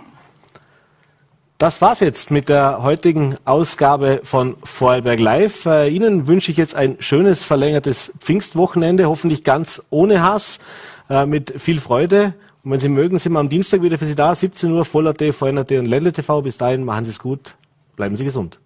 Das war's jetzt mit der heutigen Ausgabe von Vorarlberg Live. Äh, Ihnen wünsche ich jetzt ein schönes verlängertes Pfingstwochenende, hoffentlich ganz ohne Hass, äh, mit viel Freude. Und wenn Sie mögen, sind wir am Dienstag wieder für Sie da, 17 Uhr, Voller.t, VNRT und Ländle TV. Bis dahin, machen Sie es gut, bleiben Sie gesund.